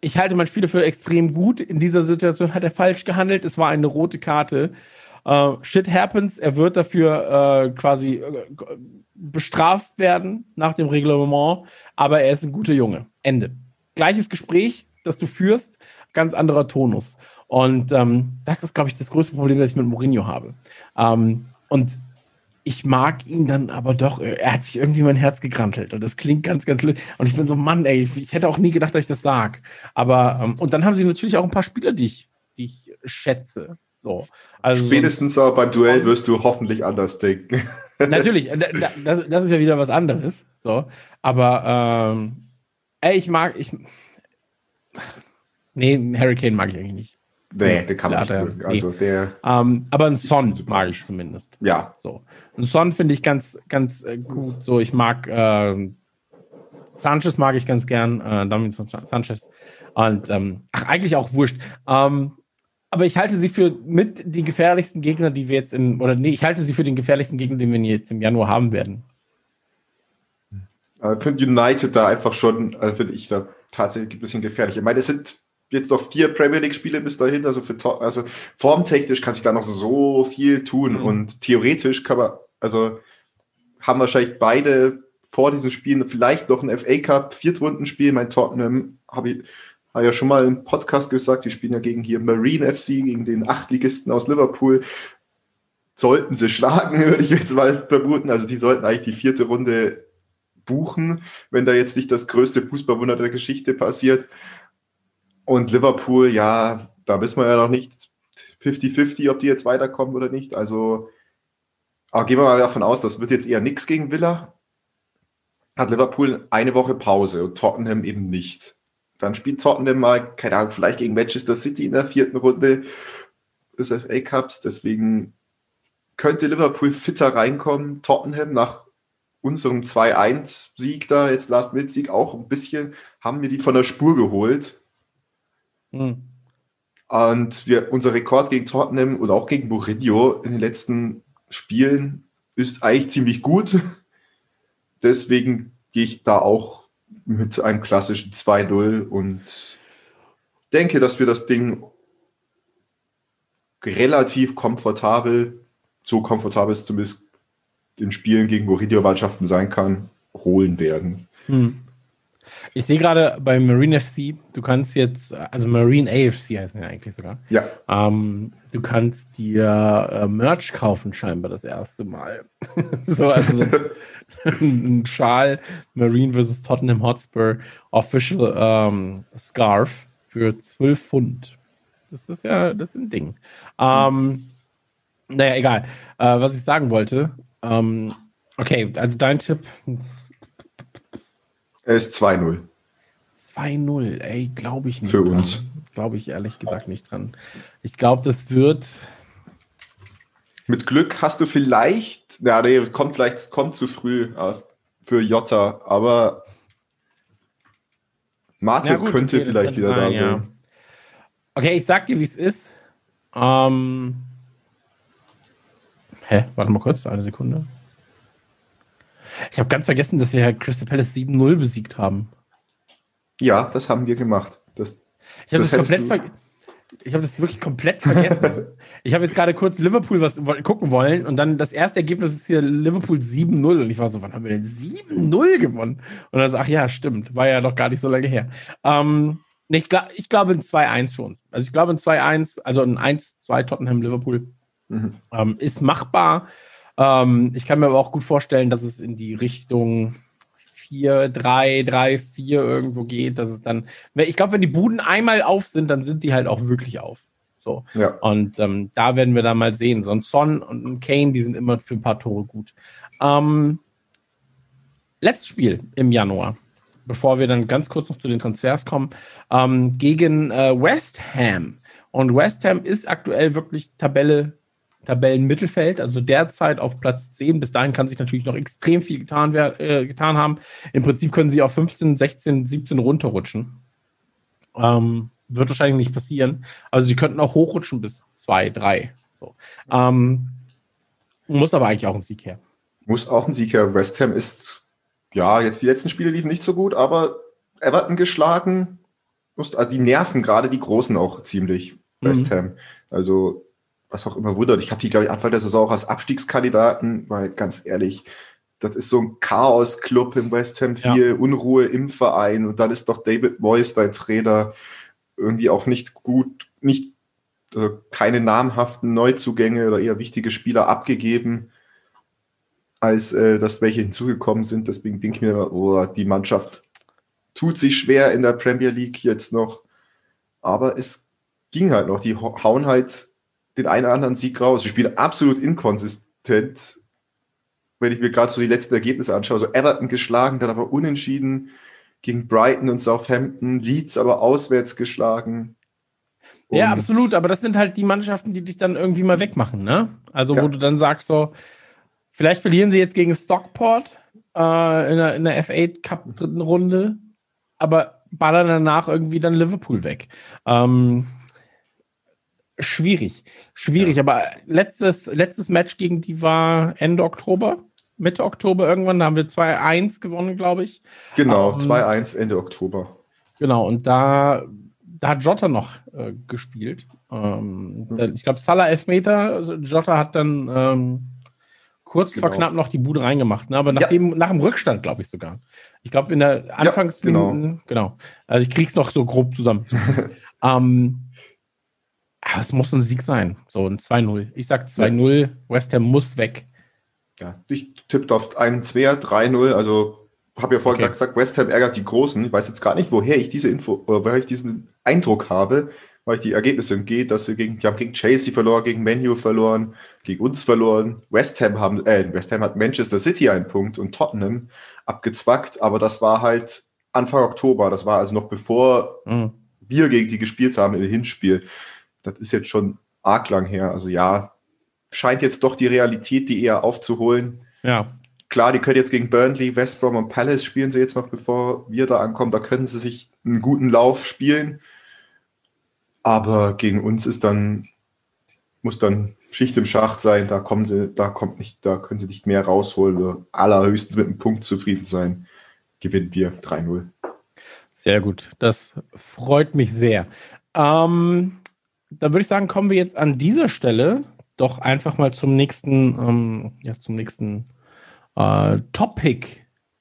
Speaker 1: ich halte meinen Spieler für extrem gut. In dieser Situation hat er falsch gehandelt. Es war eine rote Karte. Äh, shit happens. Er wird dafür äh, quasi äh, bestraft werden nach dem Reglement, aber er ist ein guter Junge. Ende. Gleiches Gespräch, das du führst, ganz anderer Tonus. Und ähm, das ist, glaube ich, das größte Problem, das ich mit Mourinho habe. Ähm, und ich mag ihn dann aber doch, er hat sich irgendwie mein Herz gekrantelt und das klingt ganz, ganz blöd. Und ich bin so, Mann, ey, ich hätte auch nie gedacht, dass ich das sag. Aber, ähm, und dann haben sie natürlich auch ein paar Spieler, die ich, die ich schätze. So. Also
Speaker 3: Spätestens aber beim Duell wirst du hoffentlich anders denken.
Speaker 1: Natürlich, da- das, das ist ja wieder was anderes. So. Aber, ähm, ey, ich mag, ich, nee, Hurricane mag ich eigentlich nicht.
Speaker 3: Nee, der kann man nicht mögen. Also der,
Speaker 1: Ähm, aber einen Son mag ich zumindest.
Speaker 3: ja,
Speaker 1: So. Und Son finde ich ganz, ganz äh, gut. So, ich mag ähm, Sanchez mag ich ganz gern, äh, Davinson Sanchez. Und ähm, ach, eigentlich auch wurscht. Ähm, aber ich halte sie für mit die gefährlichsten Gegner, die wir jetzt im, oder nee, ich halte sie für den gefährlichsten Gegner, den wir jetzt im Januar haben werden.
Speaker 3: äh, finde United da einfach schon, äh, finde ich da tatsächlich ein bisschen gefährlich. Ich meine, es sind jetzt noch vier Premier League-Spiele bis dahin, also für also formtechnisch kann sich da noch so viel tun
Speaker 1: Mhm.
Speaker 3: und theoretisch kann man, also haben wahrscheinlich beide vor diesen Spielen vielleicht noch ein FA Cup Viertrundenspiel. Mein Tottenham habe ich habe ja schon mal im Podcast gesagt, die spielen ja gegen hier Marine FC, gegen den Achtligisten aus Liverpool. Sollten sie schlagen, würde ich jetzt mal vermuten. Also die sollten eigentlich die vierte Runde buchen, wenn da jetzt nicht das größte Fußballwunder der Geschichte passiert. Und Liverpool, ja, da wissen wir ja noch nicht 50-50, ob die jetzt weiterkommen oder nicht. Also, aber gehen wir mal davon aus, das wird jetzt eher nichts gegen Villa. Hat Liverpool eine Woche Pause und Tottenham eben nicht. Dann spielt Tottenham mal, keine Ahnung, vielleicht gegen Manchester City in der vierten Runde des FA Cups. Deswegen könnte Liverpool fitter reinkommen. Tottenham nach unserem 2-1-Sieg da, jetzt Last-Minute-Sieg, auch ein bisschen, haben wir die von der Spur geholt. Mhm. Und wir, unser Rekord gegen Tottenham und auch gegen Murillo in den letzten Spielen ist eigentlich ziemlich gut. Deswegen gehe ich da auch mit einem klassischen 2-0 und denke, dass wir das Ding relativ komfortabel, so komfortabel es zumindest in Spielen gegen Moridio-Mannschaften sein kann, holen werden. Hm.
Speaker 1: Ich sehe gerade bei Marine FC, du kannst jetzt, also Marine AFC heißen ja eigentlich sogar.
Speaker 3: Ja.
Speaker 1: Ähm, du kannst dir äh, Merch kaufen, scheinbar das erste Mal. so, also so ein Schal Marine vs. Tottenham Hotspur Official ähm, Scarf für 12 Pfund. Das ist ja, das ist ein Ding. Ähm, naja, egal. Äh, was ich sagen wollte, ähm, okay, also dein Tipp.
Speaker 3: Er ist 2-0.
Speaker 1: 2-0, ey, glaube ich nicht.
Speaker 3: Für uns.
Speaker 1: Glaube ich ehrlich gesagt nicht dran. Ich glaube, das wird.
Speaker 3: Mit Glück hast du vielleicht, ja, nee, es kommt vielleicht, es kommt zu früh äh, für Jota, aber Martin ja, gut, könnte okay, vielleicht wieder sein, da sein. Ja.
Speaker 1: Okay, ich sag dir, wie es ist. Ähm, Hä? Warte mal kurz, eine Sekunde. Ich habe ganz vergessen, dass wir ja Crystal Palace 7-0 besiegt haben.
Speaker 3: Ja, das haben wir gemacht. Das,
Speaker 1: ich habe das, das komplett vergessen. Ich habe das wirklich komplett vergessen. ich habe jetzt gerade kurz Liverpool was gucken wollen und dann das erste Ergebnis ist hier Liverpool 7-0 und ich war so, wann haben wir denn 7-0 gewonnen? Und dann so, ach ja, stimmt, war ja noch gar nicht so lange her. Ähm, ich, glaub, ich glaube ein 2-1 für uns. Also ich glaube ein 2-1, also ein 1-2 Tottenham Liverpool Mhm. Ähm, ist machbar. Ähm, ich kann mir aber auch gut vorstellen, dass es in die Richtung 4, 3, 3, 4 irgendwo geht, dass es dann, ich glaube, wenn die Buden einmal auf sind, dann sind die halt auch wirklich auf. So. Ja. Und ähm, da werden wir dann mal sehen. Sonst Son und Kane, die sind immer für ein paar Tore gut. Ähm, letztes Spiel im Januar, bevor wir dann ganz kurz noch zu den Transfers kommen, ähm, gegen äh, West Ham. Und West Ham ist aktuell wirklich Tabelle Tabellenmittelfeld, also derzeit auf Platz 10. Bis dahin kann sich natürlich noch extrem viel getan, äh, getan haben. Im Prinzip können sie auf 15, 16, 17 runterrutschen. Ähm, wird wahrscheinlich nicht passieren. Also sie könnten auch hochrutschen bis 2, 3. So. Ähm, muss aber eigentlich auch ein Sieg her.
Speaker 3: Muss auch ein Sieg her. West Ham ist, ja, jetzt die letzten Spiele liefen nicht so gut, aber Everton geschlagen. Also die nerven gerade die Großen auch ziemlich, West mhm. Ham. Also was auch immer wundert. Ich habe die, glaube ich, Anfang der Saison auch als Abstiegskandidaten, weil ganz ehrlich, das ist so ein Chaos-Club im West Ham, viel ja. Unruhe im Verein und dann ist doch David Moyes, dein Trainer, irgendwie auch nicht gut, nicht äh, keine namhaften Neuzugänge oder eher wichtige Spieler abgegeben, als äh, dass welche hinzugekommen sind. Deswegen denke ich mir, oh, die Mannschaft tut sich schwer in der Premier League jetzt noch, aber es ging halt noch. Die hauen halt den einen oder anderen Sieg raus. Sie spielen absolut inkonsistent. Wenn ich mir gerade so die letzten Ergebnisse anschaue, so Everton geschlagen, dann aber unentschieden gegen Brighton und Southampton, Leeds aber auswärts geschlagen.
Speaker 1: Und ja, absolut, aber das sind halt die Mannschaften, die dich dann irgendwie mal wegmachen, ne? Also, ja. wo du dann sagst, so, vielleicht verlieren sie jetzt gegen Stockport äh, in, der, in der F8 Cup dritten Runde, aber ballern danach irgendwie dann Liverpool weg. Ähm, schwierig. Schwierig, ja. aber letztes, letztes Match gegen die war Ende Oktober, Mitte Oktober irgendwann, da haben wir 2-1 gewonnen, glaube ich.
Speaker 3: Genau, um, ähm, 2-1 Ende Oktober.
Speaker 1: Genau, und da, da hat Jota noch äh, gespielt. Ähm, mhm. Ich glaube, Salah Elfmeter, also Jota hat dann ähm, kurz genau. vor knapp noch die Bude reingemacht, ne? aber nach, ja. dem, nach dem Rückstand, glaube ich sogar. Ich glaube, in der Anfangsminuten, ja, genau. genau. Also ich krieg's noch so grob zusammen. ähm, aber es muss ein Sieg sein. So ein 2-0. Ich sag 2-0. Ja. West Ham muss weg.
Speaker 3: Ja, ich tippe auf einen 2 3-0. Also habe ja vorhin okay. gesagt, West Ham ärgert die Großen. Ich weiß jetzt gar nicht, woher ich diese Info, oder woher ich diesen Eindruck habe, weil ich die Ergebnisse entgeht, dass sie gegen, die haben gegen Chelsea verloren, gegen Menu verloren, gegen uns verloren. West Ham haben, äh, West Ham hat Manchester City einen Punkt und Tottenham abgezwackt, aber das war halt Anfang Oktober. Das war also noch bevor mhm. wir gegen die gespielt haben im Hinspiel das ist jetzt schon arg lang her. Also ja, scheint jetzt doch die Realität, die eher aufzuholen.
Speaker 1: Ja.
Speaker 3: klar, die können jetzt gegen Burnley, West Brom und Palace spielen sie jetzt noch, bevor wir da ankommen. Da können sie sich einen guten Lauf spielen. Aber gegen uns ist dann, muss dann Schicht im Schacht sein. Da kommen sie, da kommt nicht, da können sie nicht mehr rausholen. Oder allerhöchstens mit einem Punkt zufrieden sein. Gewinnen wir 3-0.
Speaker 1: Sehr gut. Das freut mich sehr. Ähm, dann würde ich sagen, kommen wir jetzt an dieser Stelle doch einfach mal zum nächsten, ähm, ja, zum nächsten äh, Topic,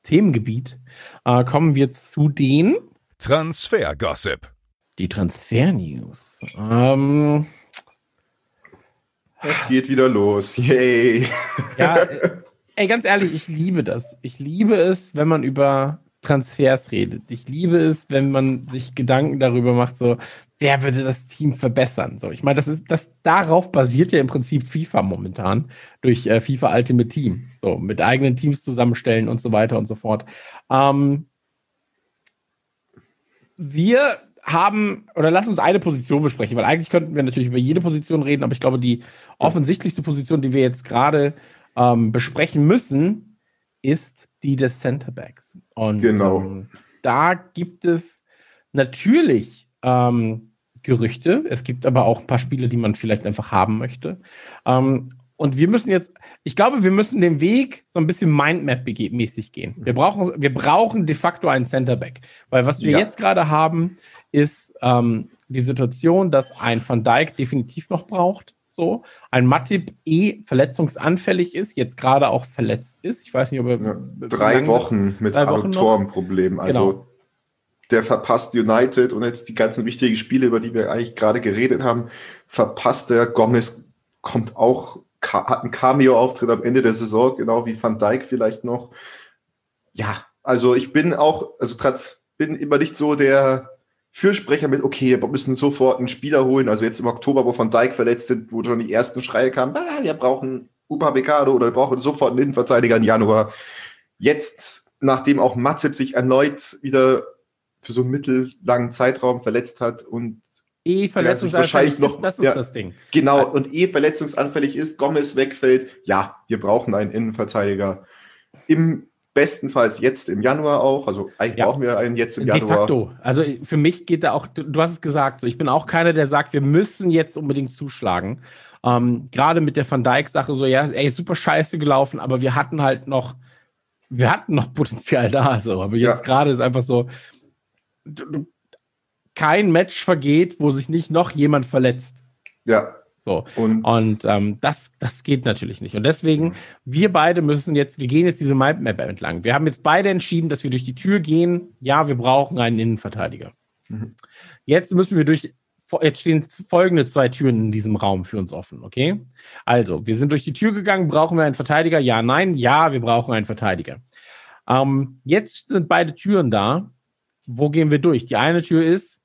Speaker 1: Themengebiet. Äh, kommen wir zu den
Speaker 2: Transfer-Gossip.
Speaker 1: Die Transfer-News. Ähm,
Speaker 3: es geht wieder los. Yay.
Speaker 1: Ja, äh, ey, ganz ehrlich, ich liebe das. Ich liebe es, wenn man über Transfers redet. Ich liebe es, wenn man sich Gedanken darüber macht, so, wer würde das Team verbessern? So, ich meine, das ist, das, darauf basiert ja im Prinzip FIFA momentan durch äh, FIFA Ultimate Team. So, mit eigenen Teams zusammenstellen und so weiter und so fort. Ähm, wir haben, oder lass uns eine Position besprechen, weil eigentlich könnten wir natürlich über jede Position reden, aber ich glaube, die offensichtlichste Position, die wir jetzt gerade ähm, besprechen müssen, ist die des Centerbacks. Und
Speaker 3: genau.
Speaker 1: ähm, da gibt es natürlich ähm, Gerüchte. Es gibt aber auch ein paar Spiele, die man vielleicht einfach haben möchte. Ähm, und wir müssen jetzt, ich glaube, wir müssen den Weg so ein bisschen Mindmap-mäßig gehen. Wir brauchen, wir brauchen de facto einen Centerback. Weil was wir ja. jetzt gerade haben, ist ähm, die Situation, dass ein Van Dijk definitiv noch braucht. So, ein Matip eh verletzungsanfällig ist, jetzt gerade auch verletzt ist. Ich weiß nicht, ob er.
Speaker 3: Ja, drei Wochen mit Adduktorenproblem. Also genau. Der verpasst United und jetzt die ganzen wichtigen Spiele, über die wir eigentlich gerade geredet haben, verpasst er. Gomez kommt auch, hat einen Cameo-Auftritt am Ende der Saison, genau wie Van Dijk vielleicht noch. Ja, also ich bin auch, also bin immer nicht so der Fürsprecher mit, okay, wir müssen sofort einen Spieler holen. Also jetzt im Oktober, wo Van Dijk verletzt sind, wo schon die ersten Schreie kamen, ah, wir brauchen Upamecano oder wir brauchen sofort einen Innenverteidiger im Januar. Jetzt, nachdem auch Matzip sich erneut wieder für so einen mittellangen Zeitraum verletzt hat und
Speaker 1: eh verletzungsanfällig noch, ist, das ist ja, das Ding.
Speaker 3: Genau, und eh verletzungsanfällig ist, Gomez wegfällt, ja, wir brauchen einen Innenverteidiger. Im bestenfalls jetzt im Januar auch. Also eigentlich ja. brauchen wir einen jetzt im De Januar. De facto.
Speaker 1: Also für mich geht da auch, du, du hast es gesagt, so, ich bin auch keiner, der sagt, wir müssen jetzt unbedingt zuschlagen. Ähm, Gerade mit der Van Dijk-Sache so, ja, ey, super scheiße gelaufen, aber wir hatten halt noch, wir hatten noch Potenzial da, so. Aber jetzt ja. gerade ist einfach so, kein Match vergeht, wo sich nicht noch jemand verletzt.
Speaker 3: Ja.
Speaker 1: So. Und, und ähm, das, das geht natürlich nicht. Und deswegen, wir beide müssen jetzt, wir gehen jetzt diese Map entlang. Wir haben jetzt beide entschieden, dass wir durch die Tür gehen. Ja, wir brauchen einen Innenverteidiger. Mhm. Jetzt müssen wir durch, jetzt stehen folgende zwei Türen in diesem Raum für uns offen, okay? Also, wir sind durch die Tür gegangen, brauchen wir einen Verteidiger? Ja, nein, ja, wir brauchen einen Verteidiger. Ähm, jetzt sind beide Türen da. Wo gehen wir durch? Die eine Tür ist,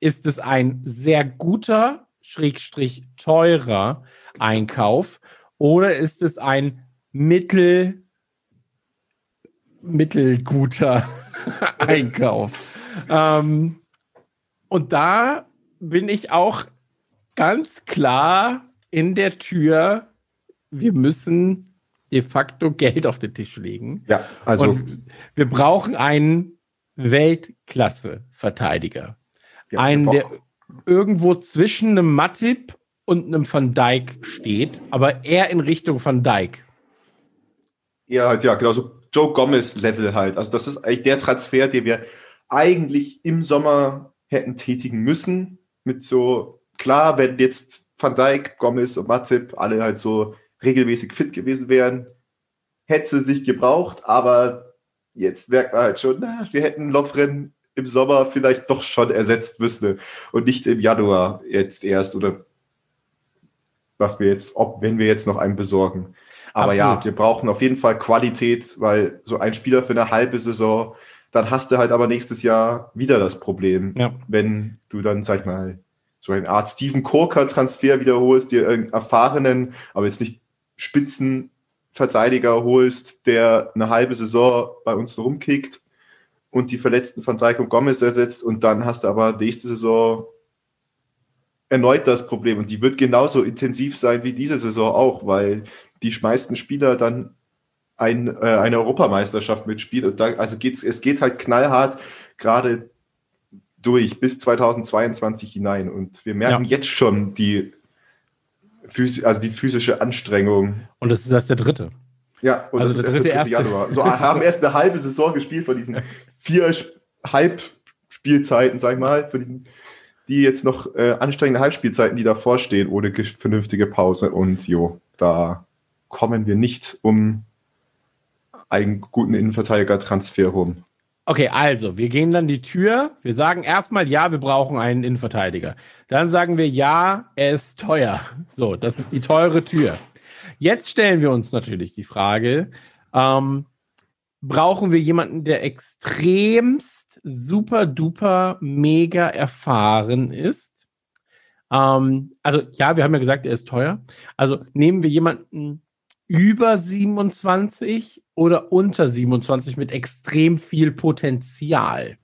Speaker 1: ist es ein sehr guter schrägstrich teurer Einkauf oder ist es ein mittel mittelguter Einkauf? Ähm, und da bin ich auch ganz klar in der Tür. Wir müssen de facto Geld auf den Tisch legen.
Speaker 3: Ja, also und
Speaker 1: wir brauchen einen Weltklasse-Verteidiger. Ja, einen, der irgendwo zwischen einem Matip und einem Van Dyke steht, aber eher in Richtung Van Dyke.
Speaker 3: Ja, halt, ja, genau so Joe Gomez-Level halt. Also das ist eigentlich der Transfer, den wir eigentlich im Sommer hätten tätigen müssen. Mit so, klar, wenn jetzt Van Dyke, Gomez und Matip alle halt so regelmäßig fit gewesen wären, hätte es nicht gebraucht, aber jetzt merkt man halt schon, na, wir hätten Lovren im Sommer vielleicht doch schon ersetzt müsste und nicht im Januar jetzt erst oder was wir jetzt, ob, wenn wir jetzt noch einen besorgen. Aber Absolut. ja, wir brauchen auf jeden Fall Qualität, weil so ein Spieler für eine halbe Saison, dann hast du halt aber nächstes Jahr wieder das Problem, ja. wenn du dann, sag ich mal, so eine Art Steven Korker-Transfer wiederholst, dir einen erfahrenen, aber jetzt nicht Spitzenverteidiger holst, der eine halbe Saison bei uns rumkickt und die Verletzten von Dijk und Gomez ersetzt und dann hast du aber nächste Saison erneut das Problem und die wird genauso intensiv sein wie diese Saison auch, weil die meisten Spieler dann ein, äh, eine Europameisterschaft mitspielt. Und da, also geht's, es geht halt knallhart gerade durch bis 2022 hinein. Und wir merken ja. jetzt schon die, also die physische Anstrengung.
Speaker 1: Und das ist erst der dritte.
Speaker 3: Ja, und also das der ist dritte, der 3. Januar. So haben erst eine halbe Saison gespielt von diesen vier Halbspielzeiten, sag ich mal, von diesen, die jetzt noch äh, anstrengende Halbspielzeiten, die davor stehen, ohne vernünftige Pause. Und jo, da kommen wir nicht um einen guten Innenverteidiger-Transfer rum.
Speaker 1: Okay, also, wir gehen dann die Tür. Wir sagen erstmal, ja, wir brauchen einen Innenverteidiger. Dann sagen wir, ja, er ist teuer. So, das ist die teure Tür. Jetzt stellen wir uns natürlich die Frage, ähm, brauchen wir jemanden, der extremst super duper mega erfahren ist? Ähm, also, ja, wir haben ja gesagt, er ist teuer. Also, nehmen wir jemanden über 27 oder unter 27 mit extrem viel Potenzial,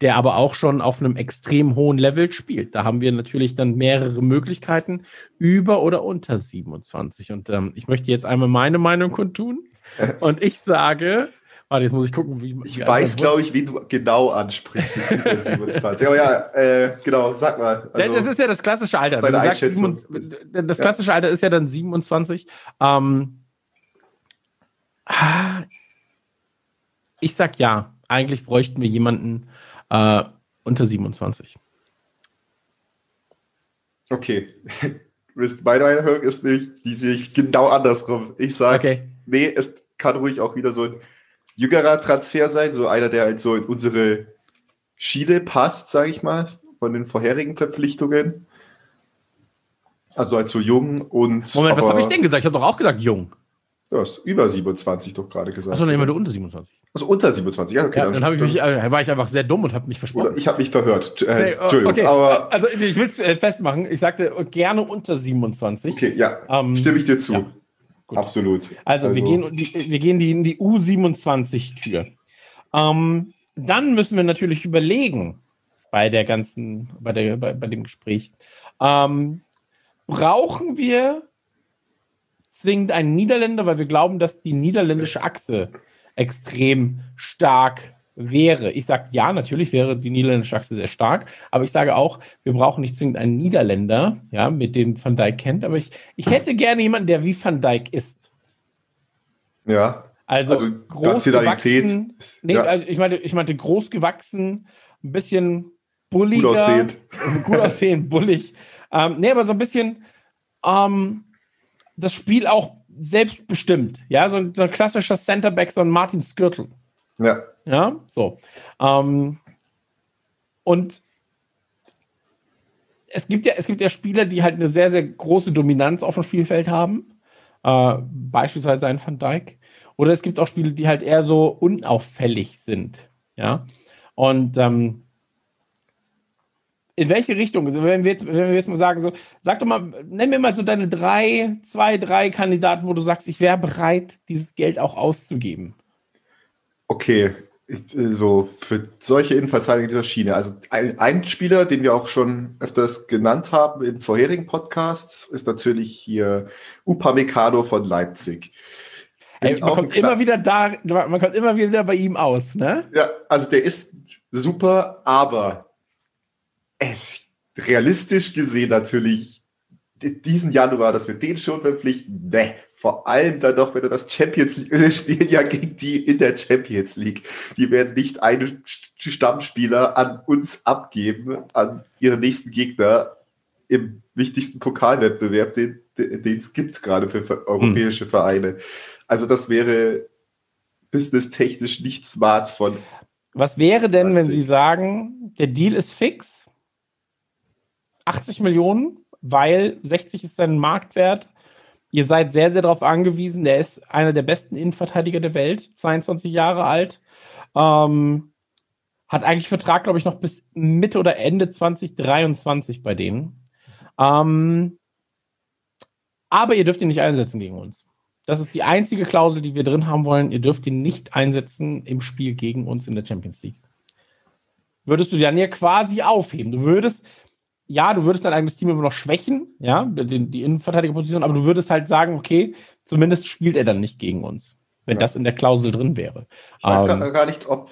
Speaker 1: der aber auch schon auf einem extrem hohen Level spielt. Da haben wir natürlich dann mehrere Möglichkeiten, über oder unter 27. Und ähm, ich möchte jetzt einmal meine Meinung kundtun. Und ich sage, Warte, jetzt muss ich gucken, wie.
Speaker 3: Ich weiß, glaube ich, wie du genau ansprichst. 27. Aber ja, äh, genau, sag mal.
Speaker 1: Also, das ist ja das klassische Alter. Das, sagst, 27, das klassische. Alter ist ja dann 27. Ähm, ich sag ja. Eigentlich bräuchten wir jemanden äh, unter 27.
Speaker 3: Okay. Meine Meinung ist nicht, die ist genau andersrum. Ich sage, okay. nee, es kann ruhig auch wieder so ein jüngerer Transfer sein, so einer, der halt so in unsere Schiene passt, sage ich mal, von den vorherigen Verpflichtungen. Also halt so jung und.
Speaker 1: Moment, was habe ich denn gesagt? Ich habe doch auch gesagt jung.
Speaker 3: Du hast über 27 doch gerade gesagt.
Speaker 1: Achso, nehmen wir unter 27.
Speaker 3: Also unter 27, ja, okay.
Speaker 1: Ja, dann, dann, ich mich, äh, war ich einfach sehr dumm und habe mich versprochen.
Speaker 3: Oder ich habe mich verhört. Äh, nee,
Speaker 1: Entschuldigung. Okay. Aber also ich will es äh, festmachen. Ich sagte gerne unter 27.
Speaker 3: Okay, ja. Ähm, Stimme ich dir zu. Ja, Absolut.
Speaker 1: Also, also, wir gehen, wir gehen die, in die U27-Tür. Ähm, dann müssen wir natürlich überlegen bei der ganzen, bei, der, bei, bei dem Gespräch. Ähm, brauchen wir zwingend einen Niederländer, weil wir glauben, dass die niederländische Achse extrem stark wäre. Ich sage ja, natürlich wäre die niederländische Achse sehr stark, aber ich sage auch, wir brauchen nicht zwingend einen Niederländer, ja, mit dem Van Dijk kennt, aber ich, ich hätte gerne jemanden, der wie Van Dijk ist.
Speaker 3: Ja.
Speaker 1: Also, also gewachsen. Nee, ja. also ich meinte, ich meinte groß gewachsen, ein bisschen bulliger. Gut aussehend. Gut aussehend, bullig. Ähm, nee, aber so ein bisschen ähm, das Spiel auch selbstbestimmt. Ja, so ein, so ein klassischer Centerback, so ein Martin Skirtle.
Speaker 3: Ja.
Speaker 1: Ja, so. Ähm, und es gibt ja, es gibt ja Spieler, die halt eine sehr, sehr große Dominanz auf dem Spielfeld haben. Äh, beispielsweise ein Van Dijk. Oder es gibt auch Spiele, die halt eher so unauffällig sind. Ja. Und ähm, in welche Richtung? Also wenn, wir jetzt, wenn wir jetzt mal sagen, so, sag doch mal, nenn mir mal so deine drei, zwei, drei Kandidaten, wo du sagst, ich wäre bereit, dieses Geld auch auszugeben.
Speaker 3: Okay, ich, so für solche Innenverteidiger dieser Schiene. Also ein, ein, Spieler, den wir auch schon öfters genannt haben in vorherigen Podcasts, ist natürlich hier Upamecano von Leipzig.
Speaker 1: Ey, man kommt immer wieder da, man kommt immer wieder bei ihm aus, ne?
Speaker 3: Ja, also der ist super, aber es realistisch gesehen natürlich diesen Januar, dass wir den schon verpflichten, ne. Vor allem dann noch, wenn du das Champions League, wir spielen ja gegen die in der Champions League. Die werden nicht einen Stammspieler an uns abgeben, an ihren nächsten Gegner im wichtigsten Pokalwettbewerb, den, es gibt, gerade für europäische hm. Vereine. Also das wäre businesstechnisch nicht smart von.
Speaker 1: Was wäre denn, wenn Sie sagen, der Deal ist fix? 80 Millionen, weil 60 ist sein Marktwert. Ihr seid sehr, sehr darauf angewiesen. Der ist einer der besten Innenverteidiger der Welt, 22 Jahre alt. Ähm, hat eigentlich Vertrag, glaube ich, noch bis Mitte oder Ende 2023 bei denen. Ähm, aber ihr dürft ihn nicht einsetzen gegen uns. Das ist die einzige Klausel, die wir drin haben wollen. Ihr dürft ihn nicht einsetzen im Spiel gegen uns in der Champions League. Würdest du dann ja quasi aufheben. Du würdest, ja, du würdest dein eigenes Team immer noch schwächen, ja, die, die Innenverteidigerposition, aber du würdest halt sagen, okay, zumindest spielt er dann nicht gegen uns. wenn ja. das in der Klausel drin wäre.
Speaker 3: Ich weiß ähm, gar nicht, ob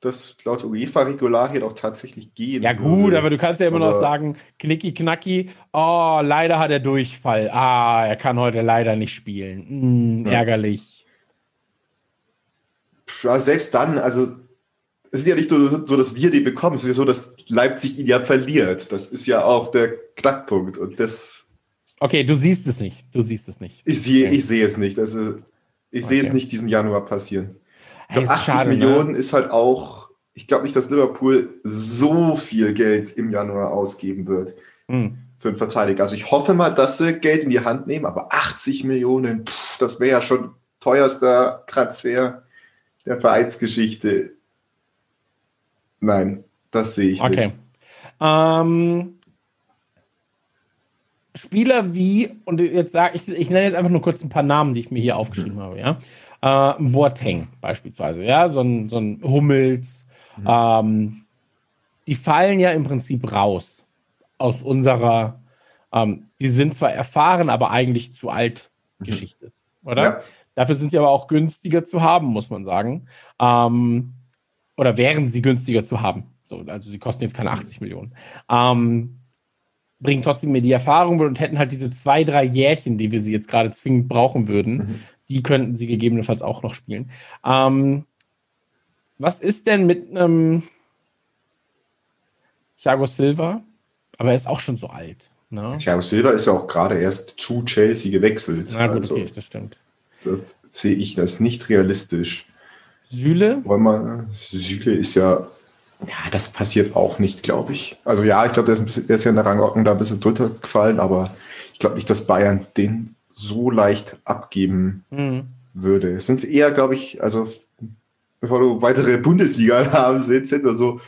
Speaker 3: das laut UEFA-Regularien auch tatsächlich gehen
Speaker 1: Ja, gut, würde. aber du kannst ja immer aber noch sagen, knicki knacki, oh, leider hat er Durchfall. Ah, er kann heute leider nicht spielen. Hm, ja. Ärgerlich.
Speaker 3: Ja, selbst dann, also es ist ja nicht so, so, dass wir die bekommen, es ist ja so, dass Leipzig ihn ja verliert. Das ist ja auch der Knackpunkt. Und das.
Speaker 1: Okay, du siehst es nicht. Du siehst es nicht.
Speaker 3: Ich sehe, okay. ich sehe es nicht. Also, ich okay. sehe es nicht diesen Januar passieren. Ich glaube, 80 schade, ne? Millionen ne? ist halt auch. Ich glaube nicht, dass Liverpool so viel Geld im Januar ausgeben wird hm. für einen Verteidiger. Also ich hoffe mal, dass sie Geld in die Hand nehmen, aber 80 Millionen, pff, das wäre ja schon teuerster Transfer der Vereinsgeschichte. Nein, das sehe ich
Speaker 1: okay.
Speaker 3: nicht.
Speaker 1: Ähm, Spieler wie, und jetzt sage ich, ich nenne jetzt einfach nur kurz ein paar Namen, die ich mir hier aufgeschrieben mhm. habe, ja. Äh, Boateng beispielsweise, ja, so ein, so ein Hummels, mhm. ähm, die fallen ja im Prinzip raus aus unserer, ähm, die sind zwar erfahren, aber eigentlich zu alt mhm. Geschichte, oder? Ja. Dafür sind sie aber auch günstiger zu haben, muss man sagen. Ähm, oder wären sie günstiger zu haben. So, also sie kosten jetzt keine 80 Millionen. Ähm, bringen trotzdem mir die Erfahrung und hätten halt diese zwei, drei Jährchen, die wir sie jetzt gerade zwingend brauchen würden, mhm. die könnten sie gegebenenfalls auch noch spielen. Ähm, was ist denn mit einem Thiago Silva? Aber er ist auch schon so alt.
Speaker 3: Ne? Thiago Silva ist ja auch gerade erst zu Chelsea gewechselt.
Speaker 1: Na gut, also, okay, das stimmt.
Speaker 3: Das sehe ich das nicht realistisch.
Speaker 1: Sühle?
Speaker 3: Wollen wir, Süle ist ja, ja, das passiert auch nicht, glaube ich. Also ja, ich glaube, der, ist der ist ja in der Rangordnung da ein bisschen drunter gefallen, aber ich glaube nicht, dass Bayern den so leicht abgeben mhm. würde. Es sind eher, glaube ich, also bevor du weitere Bundesliga-Namen sitzt, also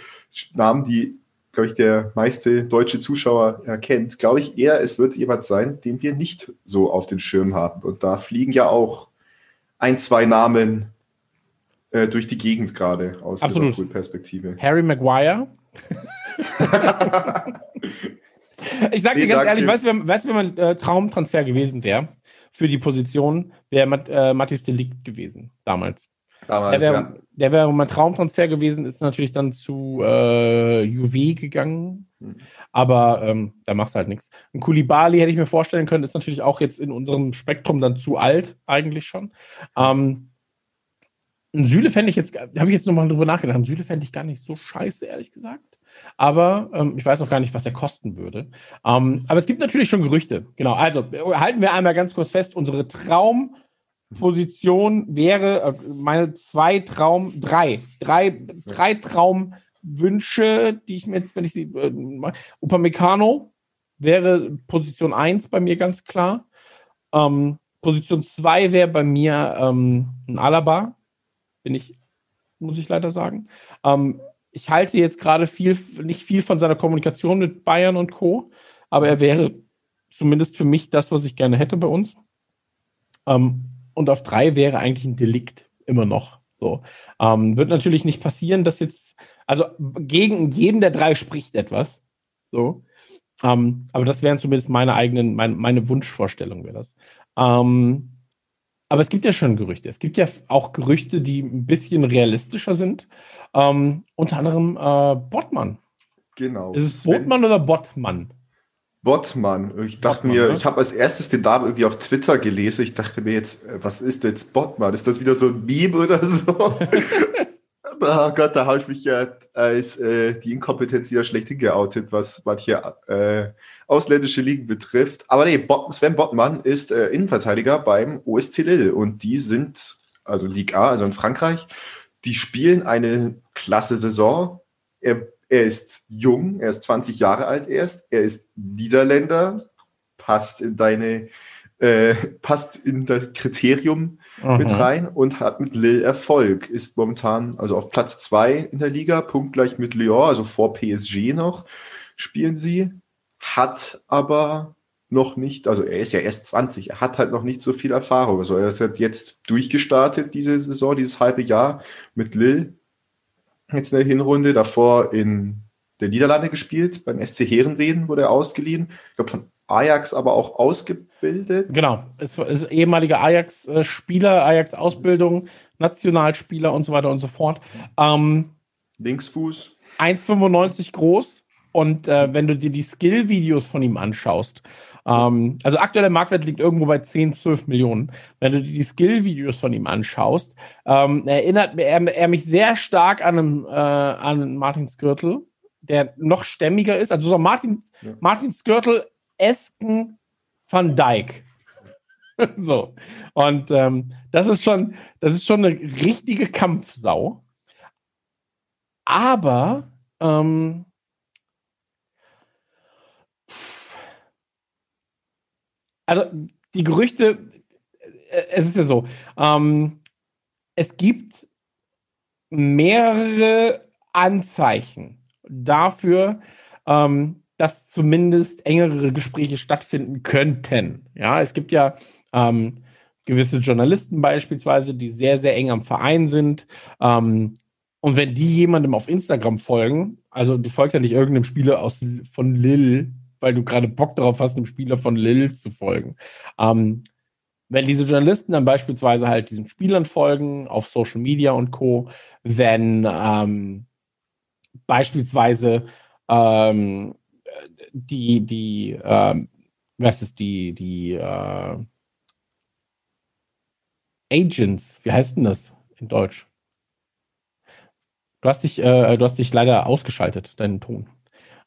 Speaker 3: Namen, die, glaube ich, der meiste deutsche Zuschauer erkennt, glaube ich eher, es wird jemand sein, den wir nicht so auf den Schirm haben. Und da fliegen ja auch ein, zwei Namen äh, durch die Gegend gerade aus Liverpool-Perspektive.
Speaker 1: Harry Maguire. ich sag dir ganz ehrlich, weißt du, weißt, wenn man äh, Traumtransfer gewesen wäre für die Position, wäre Mat äh, Mathis Delikt gewesen damals. Damals, der wäre ja. wär mein Traumtransfer gewesen, ist natürlich dann zu äh, Juve gegangen. Mhm. Aber ähm, da machst du halt nichts. Ein Kulibali hätte ich mir vorstellen können, ist natürlich auch jetzt in unserem Spektrum dann zu alt, eigentlich schon. Ähm, Süle fände ich jetzt, habe ich jetzt nochmal drüber nachgedacht, Süle fände ich gar nicht so scheiße, ehrlich gesagt. Aber ähm, ich weiß auch gar nicht, was er kosten würde. Ähm, aber es gibt natürlich schon Gerüchte. Genau, also halten wir einmal ganz kurz fest, unsere Traumposition wäre, äh, meine zwei Traum, drei, drei, drei Traumwünsche, die ich mir jetzt, wenn ich sie, äh, Upamecano wäre Position 1 bei mir ganz klar. Ähm, Position 2 wäre bei mir ähm, ein Alaba bin ich, muss ich leider sagen. Ähm, ich halte jetzt gerade viel, nicht viel von seiner Kommunikation mit Bayern und Co., aber er wäre zumindest für mich das, was ich gerne hätte bei uns. Ähm, und auf drei wäre eigentlich ein Delikt immer noch. So. Ähm, wird natürlich nicht passieren, dass jetzt, also gegen jeden der drei spricht etwas. So. Ähm, aber das wären zumindest meine eigenen, meine, meine Wunschvorstellung wäre das. Ähm, aber es gibt ja schon Gerüchte. Es gibt ja auch Gerüchte, die ein bisschen realistischer sind. Ähm, unter anderem äh, Bottmann.
Speaker 3: Genau.
Speaker 1: Ist es Botmann oder Bottmann?
Speaker 3: Bottmann. Ich dachte Bottmann, mir, ne? ich habe als erstes den Namen irgendwie auf Twitter gelesen. Ich dachte mir jetzt, äh, was ist jetzt Bottmann? Ist das wieder so ein Meme oder so? oh Gott, da habe ich mich ja als äh, die Inkompetenz wieder schlecht hingeoutet, was manche äh, ausländische Ligen betrifft. Aber nee, Sven Bottmann ist äh, Innenverteidiger beim OSC Lille und die sind, also Ligue A, also in Frankreich, die spielen eine klasse Saison. Er, er ist jung, er ist 20 Jahre alt erst, er ist Niederländer, passt in deine, äh, passt in das Kriterium mhm. mit rein und hat mit Lille Erfolg. Ist momentan also auf Platz 2 in der Liga, punktgleich mit Lyon, also vor PSG noch spielen sie hat aber noch nicht, also er ist ja erst 20, er hat halt noch nicht so viel Erfahrung. Also er ist halt jetzt durchgestartet, diese Saison, dieses halbe Jahr mit Lille. Jetzt in der Hinrunde, davor in der Niederlande gespielt, beim SC Herenweden wurde er ausgeliehen. Ich glaube, von Ajax aber auch ausgebildet.
Speaker 1: Genau, ist, ist ehemaliger Ajax-Spieler, Ajax-Ausbildung, Nationalspieler und so weiter und so fort. Ähm,
Speaker 3: Linksfuß.
Speaker 1: 1,95 groß. Und äh, wenn du dir die Skill-Videos von ihm anschaust, ähm, also aktueller Marktwert liegt irgendwo bei 10, 12 Millionen. Wenn du dir die Skill-Videos von ihm anschaust, ähm, erinnert er, er, mich sehr stark an, einen, äh, an Martin Skirtle, der noch stämmiger ist. Also so Martin, ja. Martin Skirtle Esken van Dijk. so. Und ähm, das ist schon, das ist schon eine richtige Kampfsau. Aber ähm, also die Gerüchte, äh, es ist ja so, ähm, es gibt mehrere Anzeichen dafür, ähm, dass zumindest engere Gespräche stattfinden könnten. Ja, es gibt ja ähm, gewisse Journalisten beispielsweise, die sehr, sehr eng am Verein sind. Ähm, und wenn die jemandem auf Instagram folgen, also du folgst ja nicht irgendeinem Spieler aus, von Lille, weil du gerade Bock darauf hast, einem Spieler von Lille zu folgen. Ähm, wenn diese Journalisten dann beispielsweise halt diesen Spielern folgen auf Social Media und Co., wenn ähm, beispielsweise ähm, die, die, ähm, was ist die, die äh, Agents, wie heißt denn das in Deutsch? Du hast dich, äh, du hast dich leider ausgeschaltet, deinen Ton.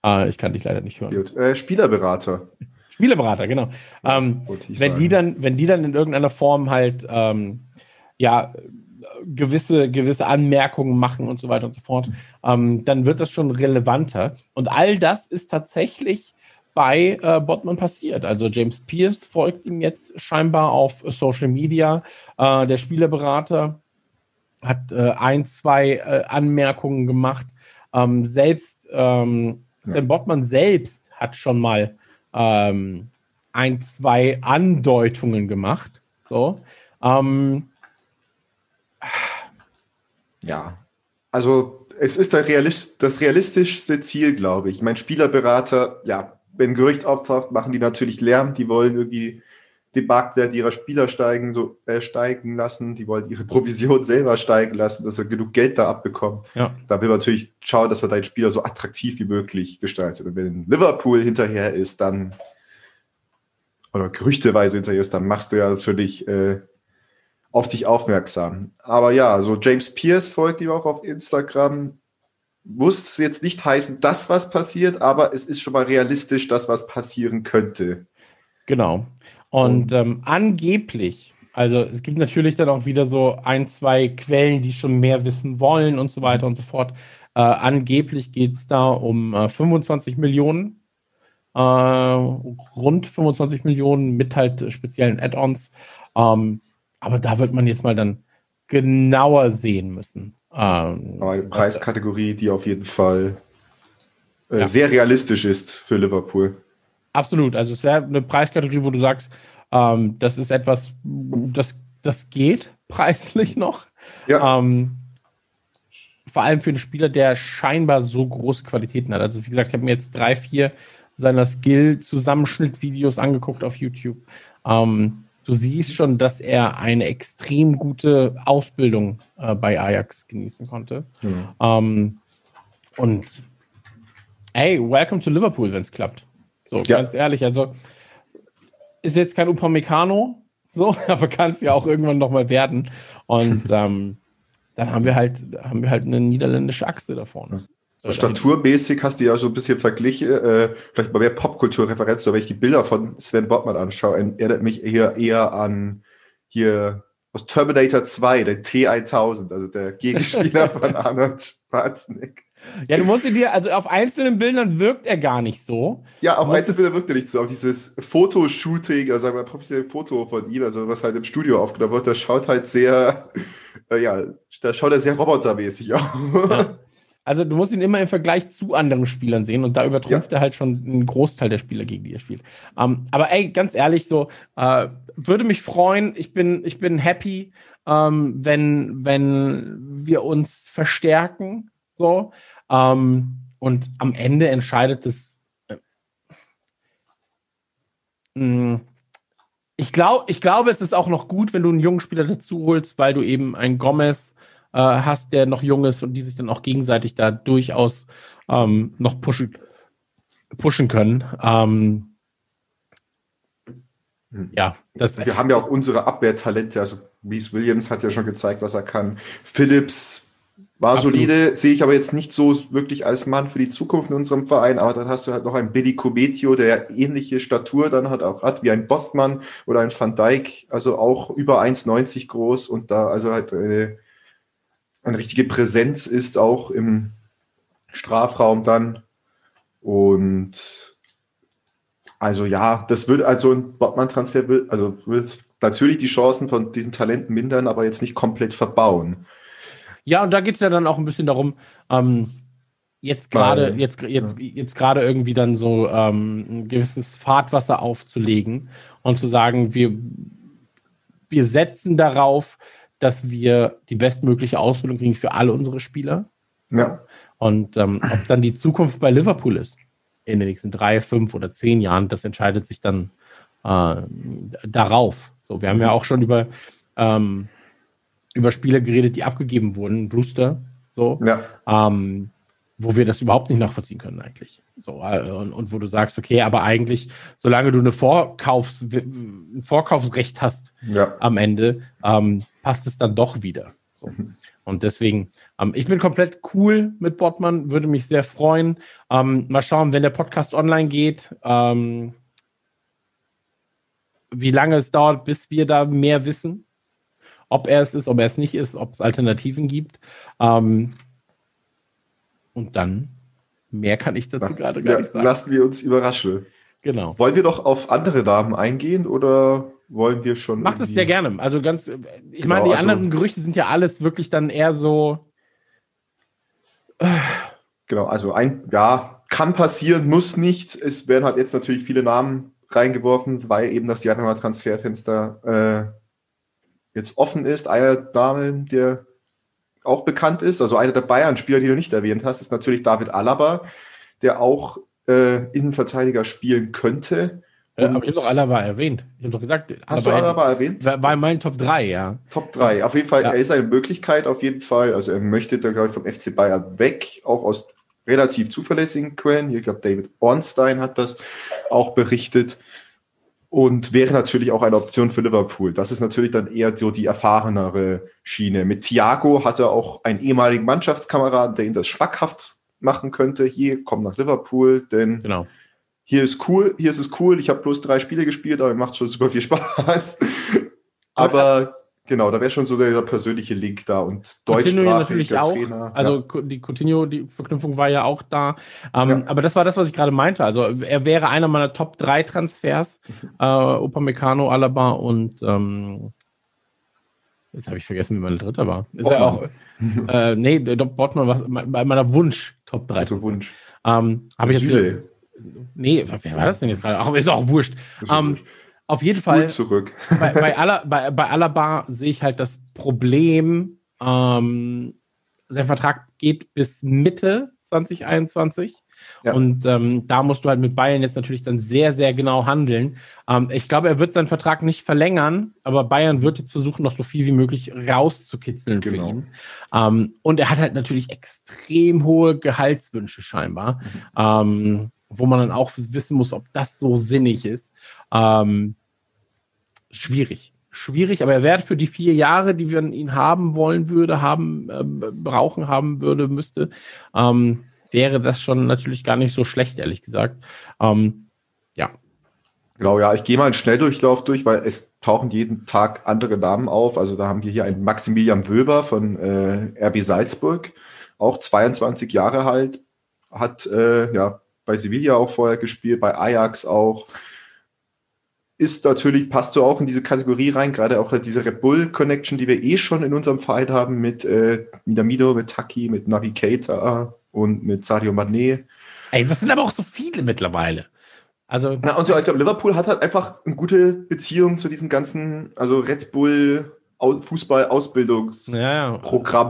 Speaker 1: Äh, ich kann dich leider nicht hören.
Speaker 3: Äh, Spielerberater.
Speaker 1: Spielerberater, genau. Ähm, wenn die dann, wenn die dann in irgendeiner Form halt ähm, ja gewisse, gewisse Anmerkungen machen und so weiter und so fort, ähm, dann wird das schon relevanter. Und all das ist tatsächlich bei äh, Botman passiert. Also James Pierce folgt ihm jetzt scheinbar auf Social Media. Äh, der Spielerberater hat äh, ein, zwei äh, Anmerkungen gemacht. Ähm, selbst ähm, Sven ja. Selbst hat schon mal ähm, ein, zwei Andeutungen gemacht. So. Ähm,
Speaker 3: ja, also es ist Realist, das realistischste Ziel, glaube ich. Mein Spielerberater, ja, wenn Gerücht auftaucht, machen die natürlich Lärm. Die wollen irgendwie den Marktwert ihrer Spieler steigen, so, äh, steigen lassen. Die wollen ihre Provision selber steigen lassen, dass sie genug Geld da abbekommen. Ja. Da will man natürlich schauen, dass man deinen Spieler so attraktiv wie möglich gestaltet. Und wenn Liverpool hinterher ist, dann oder gerüchteweise hinterher ist, dann machst du ja natürlich äh, auf dich aufmerksam. Aber ja, so James Pierce folgt ihm auch auf Instagram. Muss jetzt nicht heißen, dass was passiert, aber es ist schon mal realistisch, dass was passieren könnte.
Speaker 1: Genau. Und, ähm, angeblich, also es gibt natürlich dann auch wieder so ein, zwei Quellen, die schon mehr wissen wollen und so weiter und so fort. Äh, angeblich geht es da um äh, 25 Millionen, äh, rund 25 Millionen mit halt speziellen Add-ons. Ähm, aber da wird man jetzt mal dann genauer sehen müssen.
Speaker 3: Ähm, Aber eine Preiskategorie, die auf jeden Fall äh, ja. sehr realistisch ist für Liverpool.
Speaker 1: Absolut. Also es wäre eine Preiskategorie, wo du sagst, ähm, das ist etwas, das, das geht preislich noch. Ja. Ähm, vor allem für einen Spieler, der scheinbar so große Qualitäten hat. Also wie gesagt, ich habe mir jetzt drei, vier seiner Skill-Zusammenschnitt-Videos angeguckt auf YouTube. Ähm, du siehst schon, dass er eine extrem gute Ausbildung äh, bei Ajax genießen konnte. Mhm. Ähm, und hey, welcome to Liverpool, wenn es klappt. So, ja. ganz ehrlich, also ist jetzt kein Upamecano, so, aber kann es ja auch irgendwann nochmal werden. Und ähm, dann haben wir halt, haben wir halt eine niederländische Achse da vorne.
Speaker 3: Staturmäßig hast du ja so ein bisschen verglichen, äh, vielleicht mal mehr Popkulturreferenz, aber wenn ich die Bilder von Sven Bottmann anschaue, erinnert mich eher, eher an hier aus Terminator 2, der T1000, also der Gegenspieler von Arnold Schwarzenegger.
Speaker 1: Ja, du musst dir, also auf einzelnen Bildern wirkt er gar nicht so.
Speaker 3: Ja, auf einzelnen Bildern wirkt er nicht so. Aber dieses Fotoshooting, also sagen wir professionelle Foto von ihm, also was halt im Studio aufgenommen wird, das schaut halt sehr, äh, ja, da schaut er sehr robotermäßig aus. Ja.
Speaker 1: Also du musst ihn immer im Vergleich zu anderen Spielern sehen und da übertrumpft ja. er halt schon einen Großteil der Spieler, gegen die er spielt. Ähm, aber ey, ganz ehrlich, so äh, würde mich freuen. Ich bin, ich bin happy, ähm, wenn, wenn wir uns verstärken. So. Ähm, und am Ende entscheidet das. Äh, mh, ich, glaub, ich glaube, es ist auch noch gut, wenn du einen jungen Spieler dazu holst, weil du eben einen Gomez äh, hast, der noch jung ist und die sich dann auch gegenseitig da durchaus ähm, noch pushen, pushen können. Ähm,
Speaker 3: hm. ja, das wir haben ja auch unsere Abwehrtalente. Also Reese Williams hat ja schon gezeigt, was er kann. Phillips war Absolut. solide, sehe ich aber jetzt nicht so wirklich als Mann für die Zukunft in unserem Verein. Aber dann hast du halt noch einen Billy Cometio, der ähnliche Statur dann hat, auch hat wie ein Bottmann oder ein Van Dijk, also auch über 1,90 groß und da also halt eine, eine richtige Präsenz ist auch im Strafraum dann. Und also ja, das wird also ein Bottmann-Transfer, also wird natürlich die Chancen von diesen Talenten mindern, aber jetzt nicht komplett verbauen.
Speaker 1: Ja, und da geht es ja dann auch ein bisschen darum, ähm, jetzt gerade jetzt, jetzt, jetzt gerade irgendwie dann so ähm, ein gewisses Fahrtwasser aufzulegen und zu sagen, wir, wir setzen darauf, dass wir die bestmögliche Ausbildung kriegen für alle unsere Spieler. Ja. Und ähm, ob dann die Zukunft bei Liverpool ist in den nächsten drei, fünf oder zehn Jahren, das entscheidet sich dann äh, darauf. So, wir haben ja auch schon über ähm, über Spiele geredet, die abgegeben wurden, Brewster, so, ja. ähm, wo wir das überhaupt nicht nachvollziehen können eigentlich. So, äh, und, und, wo du sagst, okay, aber eigentlich, solange du eine Vorkaufs, ein Vorkaufsrecht hast ja. am Ende, ähm, passt es dann doch wieder. So. Mhm. Und deswegen, ähm, ich bin komplett cool mit Bottmann, würde mich sehr freuen. Ähm, mal schauen, wenn der Podcast online geht, ähm, wie lange es dauert, bis wir da mehr wissen ob er es ist, ob er es nicht ist, ob es Alternativen gibt. Ähm, und dann, mehr kann ich dazu gerade gar nicht sagen.
Speaker 3: Lassen wir uns überraschen.
Speaker 1: Genau.
Speaker 3: Wollen wir doch auf andere Damen eingehen oder wollen wir schon.
Speaker 1: Macht es sehr gerne. Also ganz, ich genau, meine, die also, anderen Gerüchte sind ja alles wirklich dann eher so.
Speaker 3: Genau, also ein, ja, kann passieren, muss nicht. Es werden halt jetzt natürlich viele Namen reingeworfen, weil eben das Januar-Transferfenster äh, jetzt offen ist. Einer Dame, der auch bekannt ist, also einer der Bayern-Spieler, die du nicht erwähnt hast, ist natürlich David Alaba, der auch äh, Innenverteidiger spielen könnte.
Speaker 1: Äh, aber ich habe doch Alaba erwähnt. Ich habe doch gesagt,
Speaker 3: hast Alaba du Alaba erwähnt?
Speaker 1: War in meinen Top 3, ja.
Speaker 3: Top 3. Auf jeden Fall, ja. er ist eine Möglichkeit, auf jeden Fall. Also er möchte da, glaube ich, vom FC Bayern weg, auch aus relativ zuverlässigen Quellen. Ich glaube, David Ornstein hat das auch berichtet und wäre natürlich auch eine Option für Liverpool. Das ist natürlich dann eher so die erfahrenere Schiene. Mit Thiago hat er auch einen ehemaligen Mannschaftskameraden, der ihn das schmackhaft machen könnte. Hier, komm nach Liverpool, denn genau. hier ist cool, hier ist es cool. Ich habe bloß drei Spiele gespielt, aber macht schon super viel Spaß. aber Genau, da wäre schon so der, persönliche Link da und deutschsprachiger
Speaker 1: Trainer. Also ja. die Coutinho, die Verknüpfung war ja auch da. Ähm, ja. Aber das war das, was ich gerade meinte. Also er wäre einer meiner Top 3 Transfers. Mhm. Äh, Upamecano, Alaba und ähm, jetzt habe ich vergessen, wie mein dritter war. Ist er auch. äh, nee, Bottmann war bei meiner Wunsch Top 3.
Speaker 3: Also Wunsch.
Speaker 1: Ähm, habe ich jetzt. Süle. Nee, wer war das denn jetzt gerade? Ach, ist auch wurscht. Ist ähm, wurscht. Auf jeden Spul Fall.
Speaker 3: zurück.
Speaker 1: Bei, bei, Alla, bei, bei Alaba sehe ich halt das Problem, ähm, sein Vertrag geht bis Mitte 2021. Ja. Und ähm, da musst du halt mit Bayern jetzt natürlich dann sehr, sehr genau handeln. Ähm, ich glaube, er wird seinen Vertrag nicht verlängern, aber Bayern wird jetzt versuchen, noch so viel wie möglich rauszukitzeln genau. für ihn. Ähm, und er hat halt natürlich extrem hohe Gehaltswünsche scheinbar, mhm. Wo man dann auch wissen muss, ob das so sinnig ist. Ähm, schwierig. Schwierig, aber er wäre für die vier Jahre, die wir ihn haben wollen würde, haben, äh, brauchen haben würde, müsste, ähm, wäre das schon natürlich gar nicht so schlecht, ehrlich gesagt. Ähm, ja.
Speaker 3: Genau, ja, ich gehe mal einen Schnelldurchlauf durch, weil es tauchen jeden Tag andere Namen auf. Also da haben wir hier einen Maximilian Wöber von äh, RB Salzburg, auch 22 Jahre alt, hat äh, ja bei Sevilla auch vorher gespielt, bei Ajax auch, ist natürlich, passt so auch in diese Kategorie rein, gerade auch diese Red Bull Connection, die wir eh schon in unserem Verein haben mit äh, Minamido, mit Taki, mit Navigator und mit Sadio Mané.
Speaker 1: Ey, das sind aber auch so viele mittlerweile. Also,
Speaker 3: Na, und so, ich glaube, Liverpool hat halt einfach eine gute Beziehung zu diesen ganzen, also Red Bull Fußball-Ausbildungsprogramm, ja,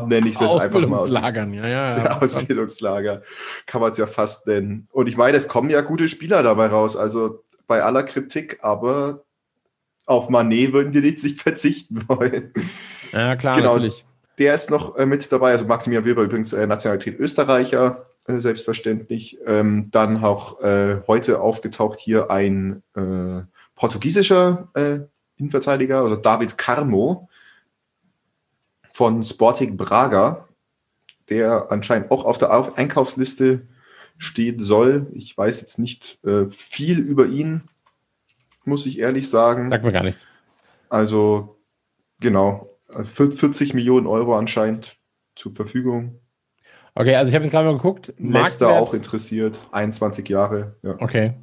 Speaker 3: ja. nenne ich es jetzt einfach mal.
Speaker 1: Ausbildungslagern, ja, ja.
Speaker 3: ja Ausbildungslager, kann man es ja fast nennen. Und ich meine, es kommen ja gute Spieler dabei raus. Also bei aller Kritik, aber auf Manet würden die nicht verzichten wollen.
Speaker 1: Ja, klar, genau, natürlich.
Speaker 3: Der ist noch äh, mit dabei, also Maximilian Wilber übrigens äh, Nationalität Österreicher, äh, selbstverständlich. Ähm, dann auch äh, heute aufgetaucht hier ein äh, portugiesischer äh, Innenverteidiger, also David Carmo von Sporting Braga, der anscheinend auch auf der Einkaufsliste steht soll. Ich weiß jetzt nicht äh, viel über ihn, muss ich ehrlich sagen.
Speaker 1: Sagt mir gar nichts.
Speaker 3: Also, genau, 40 Millionen Euro anscheinend zur Verfügung.
Speaker 1: Okay, also ich habe jetzt gerade mal geguckt.
Speaker 3: Leicester auch interessiert, 21 Jahre.
Speaker 1: Ja. Okay.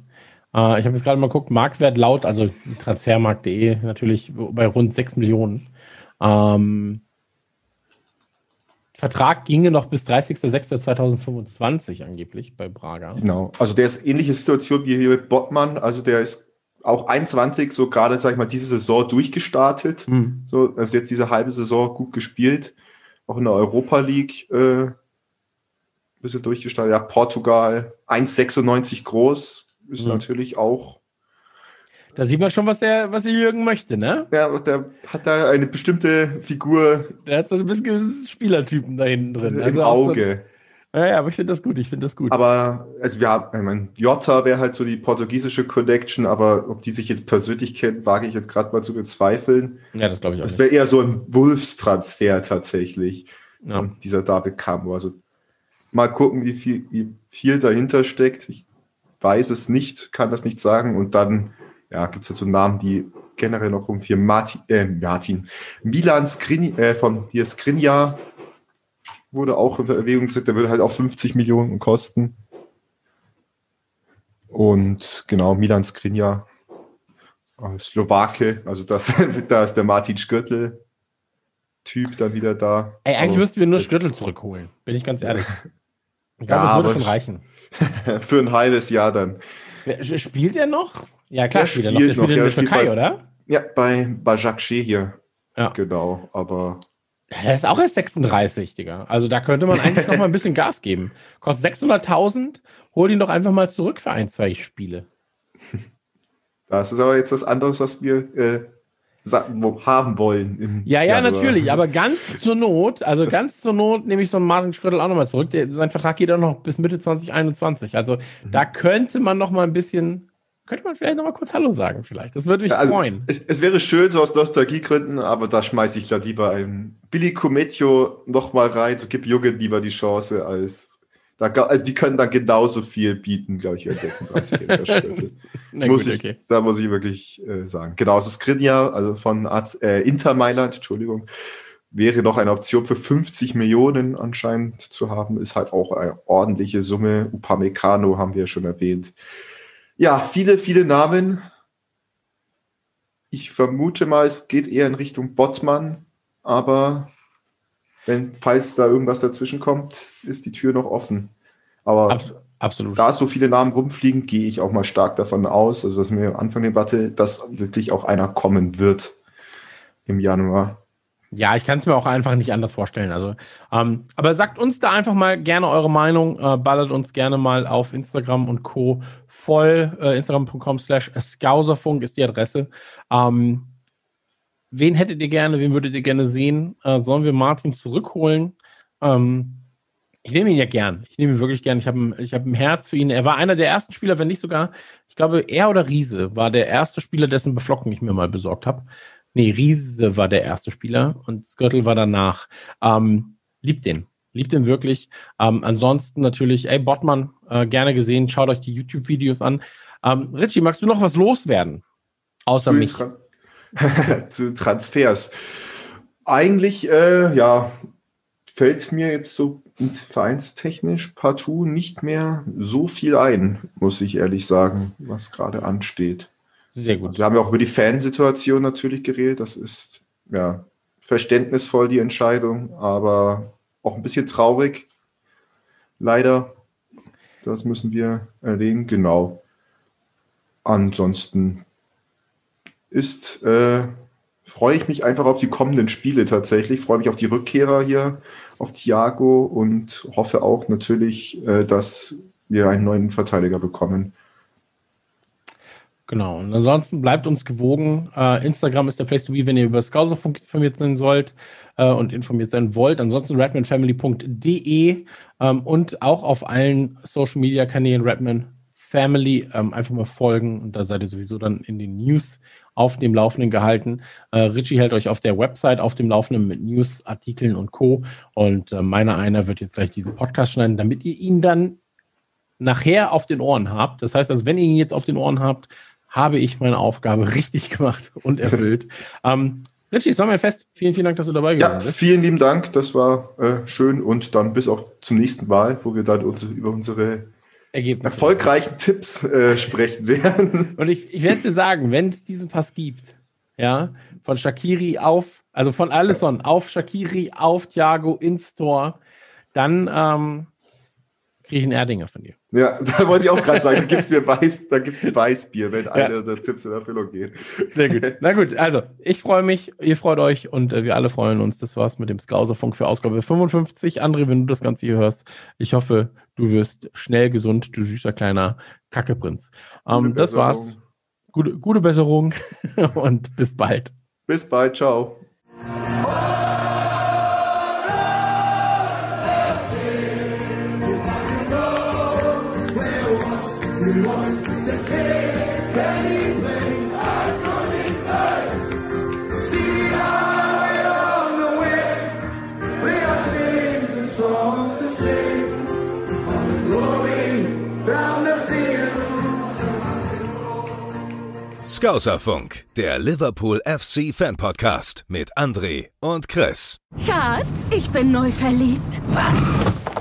Speaker 1: Äh, ich habe jetzt gerade mal geguckt, Marktwert laut, also transfermarkt.de natürlich bei rund 6 Millionen. Ähm, Vertrag ginge noch bis 30.06.2025 angeblich bei Braga.
Speaker 3: Genau, also der ist ähnliche Situation wie hier mit Bottmann, also der ist auch 21, so gerade, sag ich mal, diese Saison durchgestartet. Mhm. So, also jetzt diese halbe Saison gut gespielt. Auch in der Europa League äh, bisschen durchgestartet. Ja, Portugal 1,96 groß, ist mhm. natürlich auch.
Speaker 1: Da sieht man schon, was der, was der Jürgen möchte, ne?
Speaker 3: Ja, der hat da eine bestimmte Figur.
Speaker 1: Der hat so ein bisschen Spielertypen da hinten drin.
Speaker 3: Also Im Auge.
Speaker 1: So, ja, ja, aber ich finde das gut, ich finde das gut.
Speaker 3: Aber, also wir haben, ich meine, Jota wäre halt so die portugiesische Connection, aber ob die sich jetzt persönlich kennen, wage ich jetzt gerade mal zu bezweifeln.
Speaker 1: Ja, das glaube ich auch.
Speaker 3: Das wäre eher so ein Wolfs-Transfer tatsächlich. Ja. Dieser David Camo. Also mal gucken, wie viel, wie viel dahinter steckt. Ich weiß es nicht, kann das nicht sagen. Und dann ja, gibt es jetzt so Namen, die generell noch rum. Hier Martin, äh, Martin Milan Skrini, äh, von hier Skrinja wurde auch in Erwägung gezogen. Der würde halt auch 50 Millionen kosten. Und genau, Milan Skrinja, äh, Slowake, also das, da ist der Martin Schgürtel. Typ dann wieder da.
Speaker 1: Ey, eigentlich müssten wir nur Schgürtel zurückholen, bin ich ganz ehrlich. Ich glaube, ja, das würde schon reichen.
Speaker 3: Für ein halbes Jahr dann.
Speaker 1: Spielt er noch? Ja, klar, der spielt er noch. Der spielt noch. in der Türkei,
Speaker 3: bei,
Speaker 1: oder?
Speaker 3: Ja, bei Bajakşehir hier. Ja. Genau, aber.
Speaker 1: Der ist auch erst 36, Digga. Also da könnte man eigentlich noch mal ein bisschen Gas geben. Kostet 600.000, hol ihn doch einfach mal zurück für ein, zwei Spiele.
Speaker 3: Das ist aber jetzt das andere, was wir äh, haben wollen.
Speaker 1: ja, ja, Januar. natürlich, aber ganz zur Not, also ganz zur Not nehme ich so einen Martin Schrödel auch nochmal zurück. Der, sein Vertrag geht auch noch bis Mitte 2021. Also mhm. da könnte man noch mal ein bisschen, könnte man vielleicht noch mal kurz Hallo sagen, vielleicht. Das würde mich also, freuen.
Speaker 3: Es, es, wäre schön, so aus Nostalgiegründen, aber da schmeiße ich da lieber einen Billy Cometio noch mal rein, so gib Jugend lieber die Chance als da, also die können dann genauso viel bieten, glaube ich, als 36 muss ich, okay. Da muss ich wirklich äh, sagen. Genau, also Skriniar, also von äh, Inter Mailand, Entschuldigung, wäre noch eine Option für 50 Millionen anscheinend zu haben, ist halt auch eine ordentliche Summe. Upamecano haben wir ja schon erwähnt. Ja, viele, viele Namen. Ich vermute mal, es geht eher in Richtung Bottmann, aber wenn, falls da irgendwas dazwischen kommt, ist die Tür noch offen. Aber Absolut. da so viele Namen rumfliegen, gehe ich auch mal stark davon aus, also dass mir am Anfang der Debatte, dass wirklich auch einer kommen wird im Januar.
Speaker 1: Ja, ich kann es mir auch einfach nicht anders vorstellen. Also, ähm, aber sagt uns da einfach mal gerne eure Meinung, äh, ballert uns gerne mal auf Instagram und Co. voll. Äh, Instagram.com slash Skauserfunk ist die Adresse. Ähm, Wen hättet ihr gerne, wen würdet ihr gerne sehen? Äh, sollen wir Martin zurückholen? Ähm, ich nehme ihn ja gern. Ich nehme ihn wirklich gern. Ich habe ich hab ein Herz für ihn. Er war einer der ersten Spieler, wenn nicht sogar, ich glaube, er oder Riese war der erste Spieler, dessen Beflocken ich mir mal besorgt habe. Nee, Riese war der erste Spieler und Skirtle war danach. Ähm, liebt den. Liebt den wirklich. Ähm, ansonsten natürlich, ey, Bottmann, äh, gerne gesehen. Schaut euch die YouTube-Videos an. Ähm, Richie, magst du noch was loswerden? Außer mich.
Speaker 3: zu Transfers. Eigentlich, äh, ja, fällt mir jetzt so vereinstechnisch partout nicht mehr so viel ein, muss ich ehrlich sagen, was gerade ansteht.
Speaker 1: Sehr gut.
Speaker 3: Wir haben ja auch über die Fansituation natürlich geredet. Das ist ja verständnisvoll die Entscheidung, aber auch ein bisschen traurig. Leider. Das müssen wir erwähnen. Genau. Ansonsten ist, äh, freue ich mich einfach auf die kommenden Spiele tatsächlich. Freue mich auf die Rückkehrer hier, auf Thiago und hoffe auch natürlich, äh, dass wir einen neuen Verteidiger bekommen.
Speaker 1: Genau. Und ansonsten bleibt uns gewogen. Äh, Instagram ist der Place to be, wenn ihr über Scouserfunk informiert sein sollt äh, und informiert sein wollt. Ansonsten redmanfamily.de ähm, und auch auf allen Social Media Kanälen Redman Family ähm, einfach mal folgen und da seid ihr sowieso dann in den News auf dem Laufenden gehalten. Äh, Richie hält euch auf der Website auf dem Laufenden mit News, Artikeln und Co. Und äh, meiner einer wird jetzt gleich diesen Podcast schneiden, damit ihr ihn dann nachher auf den Ohren habt. Das heißt, also wenn ihr ihn jetzt auf den Ohren habt, habe ich meine Aufgabe richtig gemacht und erfüllt. ähm, Richie, es war mir fest. Vielen, vielen Dank, dass du dabei
Speaker 3: gewesen bist. Ja, vielen lieben Dank. Das war äh, schön. Und dann bis auch zum nächsten Mal, wo wir dann uns, über unsere Ergebnisse. erfolgreichen Tipps äh, sprechen werden.
Speaker 1: Und ich, ich werde dir sagen, wenn es diesen Pass gibt, ja, von Shakiri auf, also von Allison auf Shakiri auf Thiago ins Tor, dann ähm, kriege ich einen Erdinger von dir.
Speaker 3: Ja, da wollte ich auch gerade sagen, da gibt es Weiß, da gibt's Weißbier, wenn ja. einer der Tipps in Erfüllung geht.
Speaker 1: Sehr gut. Na gut, also ich freue mich, ihr freut euch und äh, wir alle freuen uns. Das war's mit dem Skauserfunk für Ausgabe 55. André, wenn du das Ganze hier hörst, ich hoffe, du wirst schnell gesund, du süßer kleiner Kackeprinz. Ähm, das war's. Gute, gute Besserung und bis bald.
Speaker 3: Bis bald, ciao.
Speaker 2: Skauserfunk, der Liverpool FC Fan Podcast mit André und Chris.
Speaker 4: Schatz, ich bin neu verliebt.
Speaker 5: Was?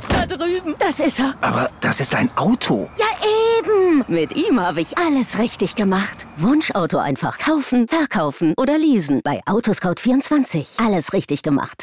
Speaker 4: Da drüben, das ist er.
Speaker 5: Aber das ist ein Auto.
Speaker 4: Ja, eben. Mit ihm habe ich alles richtig gemacht. Wunschauto einfach kaufen, verkaufen oder leasen bei Autoscout24. Alles richtig gemacht.